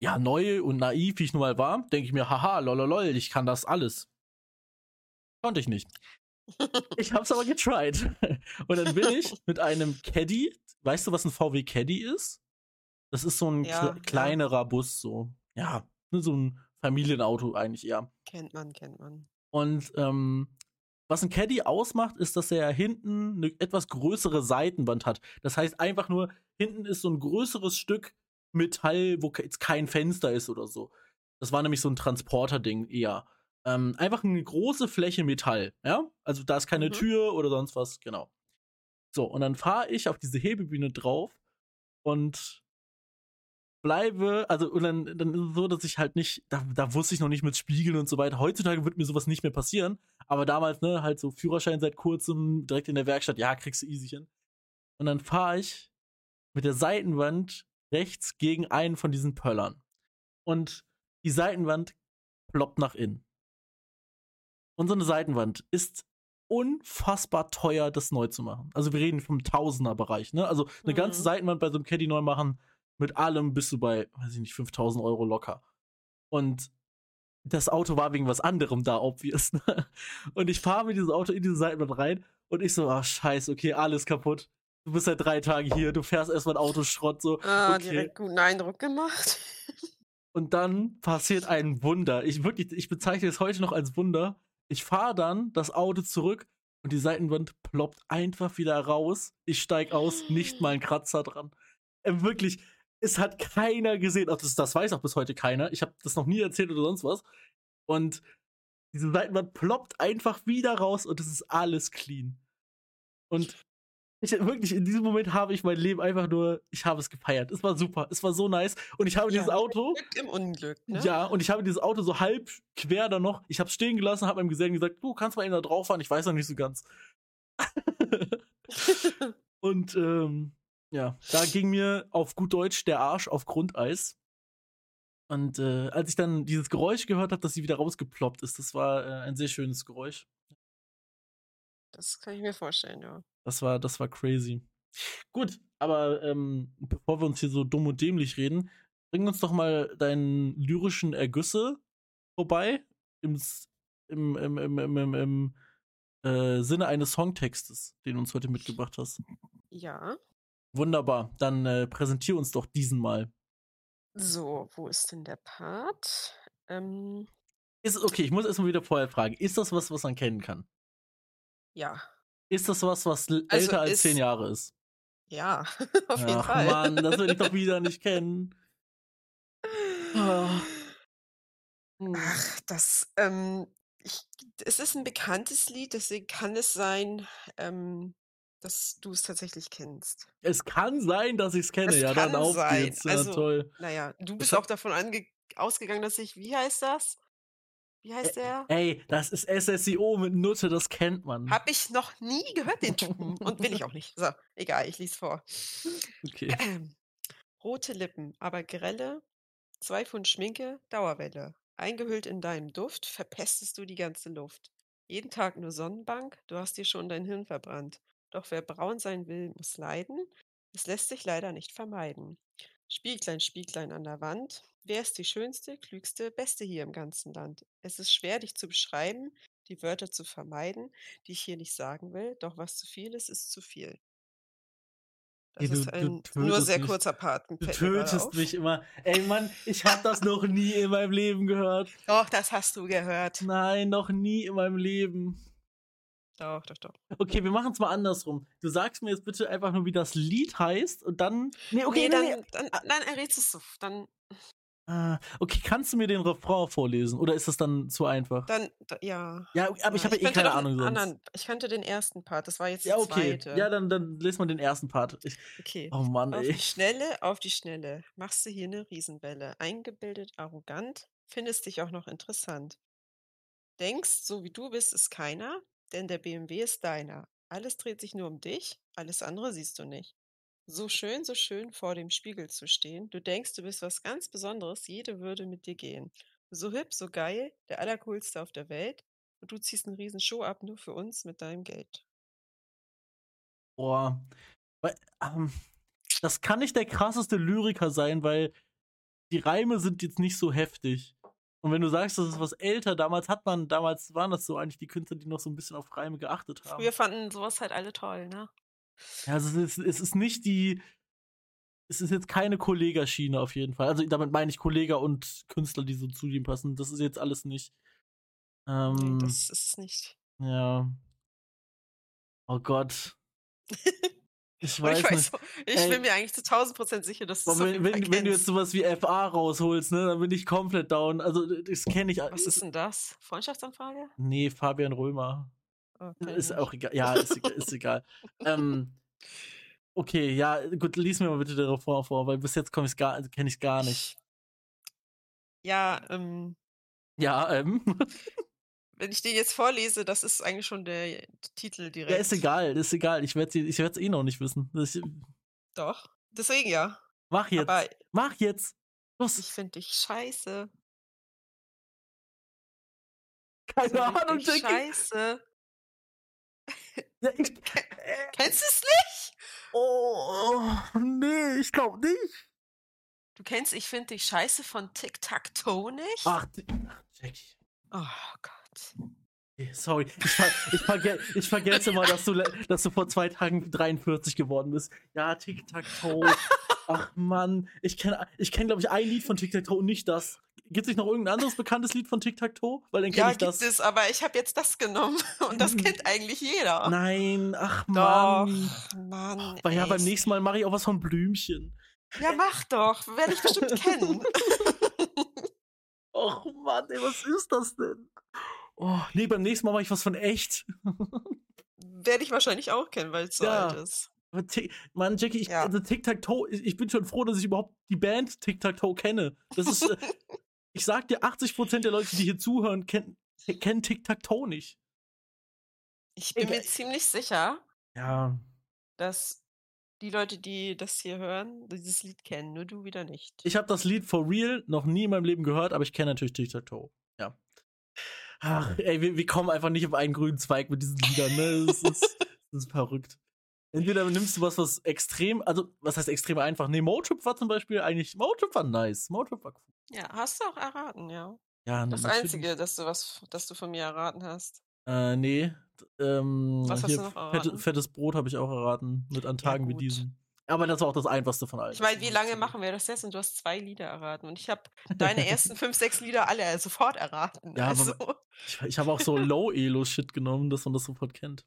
ja, neu und naiv, wie ich nun mal war, denke ich mir, haha, lololol, ich kann das alles. Konnte ich nicht. *laughs* Ich hab's aber getried. *laughs* Und dann bin ich *laughs* mit einem Caddy weißt du, was ein VW Caddy ist? Das ist so ein ja, kleinerer ja. Bus, so. Ja, ne, so ein Familienauto eigentlich eher. Kennt man, kennt man. Und ähm, was ein Caddy ausmacht, ist, dass er hinten eine etwas größere Seitenwand hat. Das heißt einfach nur, hinten ist so ein größeres Stück Metall, wo jetzt kein Fenster ist oder so. Das war nämlich so ein Transporter-Ding eher. Ähm, einfach eine große Fläche Metall, ja? Also da ist keine mhm. Tür oder sonst was, genau. So, und dann fahre ich auf diese Hebebühne drauf und bleibe, also, und dann, dann ist es so, dass ich halt nicht, da, da wusste ich noch nicht mit Spiegeln und so weiter. Heutzutage wird mir sowas nicht mehr passieren, aber damals, ne, halt so Führerschein seit kurzem, direkt in der Werkstatt, ja, kriegst du easy hin. Und dann fahre ich mit der Seitenwand rechts gegen einen von diesen Pöllern. Und die Seitenwand ploppt nach innen. Und so eine Seitenwand ist unfassbar teuer, das neu zu machen. Also wir reden vom Tausender-Bereich, ne? Also eine mhm. ganze Seitenwand bei so einem Caddy neu machen, mit allem bist du bei, weiß ich nicht, 5000 Euro locker. Und das Auto war wegen was anderem da, obvious. Ne? Und ich fahre mit diesem Auto in diese Seitenwand rein und ich so, ach scheiße, okay, alles kaputt. Du bist seit drei Tagen hier, du fährst erstmal Autoschrott, so. Ah, okay. direkt guten Eindruck gemacht. *laughs* Und dann passiert ein Wunder. Ich wirklich, ich bezeichne es heute noch als Wunder. Ich fahre dann das Auto zurück und die Seitenwand ploppt einfach wieder raus. Ich steig aus, nicht mal ein Kratzer dran. Äh, wirklich, es hat keiner gesehen. Auch das, das weiß auch bis heute keiner. Ich habe das noch nie erzählt oder sonst was. Und diese Seitenwand ploppt einfach wieder raus und es ist alles clean. Und ich, wirklich, in diesem Moment habe ich mein Leben einfach nur, ich habe es gefeiert. Es war super, es war so nice. Und ich habe ja, dieses Auto. Glück im Unglück, ne? Ja, und ich habe dieses Auto so halb quer da noch. Ich habe es stehen gelassen, habe meinem Gesellen gesagt, du kannst mal eben da drauf fahren, ich weiß noch nicht so ganz. *laughs* und ähm, ja, da ging mir auf gut Deutsch der Arsch auf Grundeis. Und äh, als ich dann dieses Geräusch gehört habe, dass sie wieder rausgeploppt ist, das war äh, ein sehr schönes Geräusch. Das kann ich mir vorstellen, ja. Das war, das war crazy. Gut, aber ähm, bevor wir uns hier so dumm und dämlich reden, bring uns doch mal deinen lyrischen Ergüsse vorbei. Im, im, im, im, im, im äh, Sinne eines Songtextes, den du uns heute mitgebracht hast. Ja. Wunderbar. Dann äh, präsentier uns doch diesen mal. So, wo ist denn der Part? Ähm, Ist, okay, ich muss erstmal wieder vorher fragen. Ist das was, was man kennen kann? ja. Ist das was, was Also älter als ist- zehn Jahre ist? Ja, *laughs* auf jeden Ach Fall. Mann, das will ich doch *laughs* wieder nicht kennen. Ah. Hm. Ach, das, ähm, ich, es ist ein bekanntes Lied, deswegen kann es sein, ähm, dass du es tatsächlich kennst. Es kann sein, dass ich es kenne. Es ja, dann auf sein. geht's. Ja, Also, toll. Naja, du bist auch davon ange ausgegangen, dass ich, wie heißt das? Wie heißt der? Ey, das ist SSIO mit Nutte, das kennt man. Hab ich noch nie gehört, den Typen. Und will ich auch nicht. So, egal, ich lese vor. Okay. *clears throat* Rote Lippen, aber grelle, zwei Pfund Schminke, Dauerwelle. Eingehüllt in deinem Duft, verpestest du die ganze Luft. Jeden Tag nur Sonnenbank, du hast dir schon dein Hirn verbrannt. Doch wer braun sein will, muss leiden. Es lässt sich leider nicht vermeiden. Spieglein, Spieglein an der Wand. Wer ist die schönste, klügste, beste hier im ganzen Land? Es ist schwer, dich zu beschreiben, die Wörter zu vermeiden, die ich hier nicht sagen will. Doch was zu viel ist, ist zu viel. Das Ey, du- ist ein nur sehr mich. kurzer Part. Du tötest mich immer. Ey, Mann, ich hab das noch nie in meinem Leben gehört. Doch, das hast du gehört. Nein, noch nie in meinem Leben. Doch, doch, doch. Okay, wir machen es mal andersrum. Du sagst mir jetzt bitte einfach nur, wie das Lied heißt und dann. Nee, okay, nee, dann, nee, nee. dann, dann errätst du es so. Dann, Ah, okay, kannst du mir den Refrain vorlesen? Oder ist das dann zu einfach? dann, da, ja. ja, aber ich habe ja eh keine Ahnung sonst. Anderen, ich kannte den ersten Part, das war jetzt Ja, der okay. zweite. Ja, dann, dann lest mal den ersten Part. Ich, okay. oh Mann, Auf ey. die Schnelle, auf die Schnelle. Machst du hier eine Riesenwelle. Eingebildet, arrogant, findest dich auch noch interessant. Denkst, so wie du bist, ist keiner, denn der BMW ist deiner. Alles dreht sich nur um dich, alles andere siehst du nicht. So schön, so schön vor dem Spiegel zu stehen. Du denkst, du bist was ganz Besonderes, jede würde mit dir gehen. So hip, so geil, der allercoolste auf der Welt. Und du ziehst eine Riesenshow ab, nur für uns mit deinem Geld. Boah. Ähm, das kann nicht der krasseste Lyriker sein, weil die Reime sind jetzt nicht so heftig. Und wenn du sagst, das ist was älter, damals hat man, damals waren das so eigentlich die Künstler, die noch so ein bisschen auf Reime geachtet haben. Früher fanden sowas halt alle toll, ne? Ja, also es ist, es ist nicht die. Es ist jetzt keine Kollegaschiene auf jeden Fall. Also damit meine ich Kollega und Künstler, die so zu ihm passen. Das ist jetzt alles nicht. Ähm, Nee, das ist es nicht. ja. Oh Gott. *laughs* Ich weiß, ich weiß, nicht. so- ich Ey. bin mir eigentlich zu 1000 Prozent sicher, dass du es auf wenn, wenn, wenn du jetzt sowas wie FA rausholst, ne, dann bin ich komplett down. Also das kenne ich. Was ist denn das? Freundschaftsanfrage? Nee, Fabian Römer. Ich Ist auch egal. Ja, ist egal. Ist egal. ähm, okay, ja, gut, lies mir mal bitte den Refrain vor, weil bis jetzt komm ich's gar, also kenne ich gar nicht. Ja, ähm, Ja, ähm. *laughs* wenn ich den jetzt vorlese, das ist eigentlich schon der Titel direkt. ja, ist egal, ist egal. Ich werde ich werd's eh noch nicht wissen. Das- Doch. Deswegen ja. mach jetzt. Aber mach jetzt. ich Los. finde dich scheiße. Keine So Ahnung, Jackie. Scheiße. *laughs* Ja, ich, äh, *laughs* Kennst du es nicht? oh, nee, ich glaube nicht. Du kennst Ich finde dich scheiße von Tic Tac Toe nicht? Ach, Jackie. Oh Gott. Okay, Sorry, ich, ver ich, verge ich vergesse mal, dass du, dass du vor zwei Tagen 43 geworden bist. Ja, Tic-Tac-Toe. Ach Mann, ich kenne, ich kenn, glaube ich, ein Lied von Tic-Tac-Toe und nicht das. Gibt es nicht noch irgendein anderes bekanntes Lied von Tic-Tac-Toe? Weil dann kenne Ja, ich gibt das. es, aber ich habe jetzt das genommen *laughs* und das kennt eigentlich jeder. Nein, ach Doch, Mann. Mann. Aber ja, beim nächsten Mal mache ich auch was von Blümchen. Ja, mach doch. Werde ich bestimmt kennen. *laughs* Ach Mann, ey, was ist das denn? Oh, nee, beim nächsten Mal mache ich was von echt. *laughs* Werde ich wahrscheinlich auch kennen, weil es so Ja. alt ist. Mann, Jackie, ich, Ja. also Tic-Tac-Toe, ich, bin schon froh, dass ich überhaupt die Band Tic-Tac-Toe kenne. Das ist, äh, *laughs* ich sag dir, 80% der Leute, die hier zuhören, kennen, kennen Tic-Tac-Toe nicht. Ich bin mir Egal. ziemlich sicher, Ja. dass die Leute, die das hier hören, dieses Lied kennen, nur du wieder nicht. Ich habe das Lied For Real noch nie in meinem Leben gehört, aber ich kenne natürlich Tic-Tac-Toe. Ja. Ach, ey, wir, wir kommen einfach nicht auf einen grünen Zweig mit diesen Liedern, ne? Das ist, *laughs* das ist verrückt. Entweder nimmst du was, was extrem, also, was heißt extrem einfach? Nee, Motrip war zum Beispiel eigentlich, Motrip war nice. Motrip war cool. Ja, hast du auch erraten, ja. Ja, Das natürlich. Einzige, dass du was, dass du von mir erraten hast. Äh, nee. Ähm, Was hast du noch erraten? fettes Brot habe ich auch erraten. Mit an Tagen wie gut. diesen. Aber das war auch das einfachste von allen. Ich meine, wie lange machen wir das jetzt? Und du hast zwei Lieder erraten. Und ich habe deine *laughs* ersten fünf, sechs Lieder alle sofort erraten. Ja, aber- also, Ich, ich habe auch so Low-Elo-Shit genommen, dass man das sofort kennt.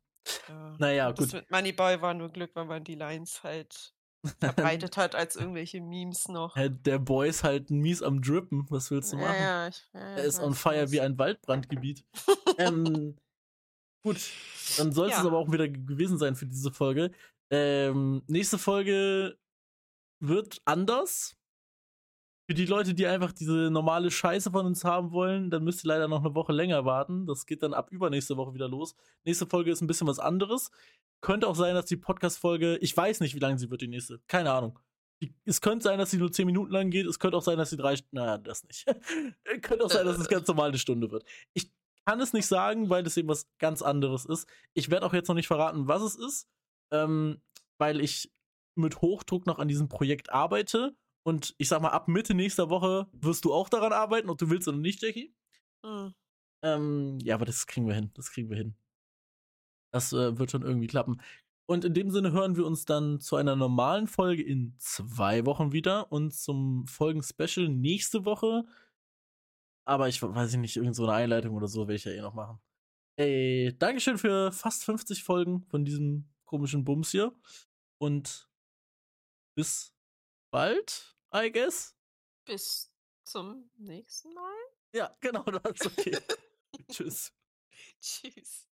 ja. Naja, Das gut. mit Moneyboy war nur Glück, weil man die Lines halt verbreitet hat als *laughs* irgendwelche Memes noch. Der Boy ist halt mies am Drippen. Was willst du machen? ja, ich, ja, Er ist ich on fire wie ein Waldbrandgebiet. *laughs* ähm, gut, dann soll es aber auch wieder ge- gewesen sein für diese Folge. Ähm, nächste Folge wird anders. Für die Leute, die einfach diese normale Scheiße von uns haben wollen, dann müsst ihr leider noch eine Woche länger warten. Das geht dann ab übernächste Woche wieder los. Nächste Folge ist ein bisschen was anderes. Könnte auch sein, dass die Podcast-Folge, ich weiß nicht, wie lang sie wird, die nächste. Keine Ahnung. Die, es könnte sein, dass sie nur 10 Minuten lang geht. Es könnte auch sein, dass sie drei. Naja, das nicht. *laughs* könnte auch sein, dass es ganz normal eine Stunde wird. Ich kann es nicht sagen, weil es eben was ganz anderes ist. Ich werde auch jetzt noch nicht verraten, was es ist, ähm, weil ich mit Hochdruck noch an diesem Projekt arbeite. Und ich sag mal, ab Mitte nächster Woche wirst du auch daran arbeiten, ob du willst oder nicht, Jackie. Hm. Ähm, ja, aber das kriegen wir hin. Das kriegen wir hin. Das äh, wird schon irgendwie klappen. Und in dem Sinne hören wir uns dann zu einer normalen Folge in zwei Wochen wieder und zum Folgen-Special nächste Woche. Aber ich weiß nicht, irgend so eine Einleitung oder so werde ich ja eh noch machen. Ey, Dankeschön für fast 50 Folgen von diesem komischen Bums hier. Und bis bald, I guess. Bis zum nächsten Mal. Ja, genau, das ist okay. *laughs* Tschüss. Tschüss.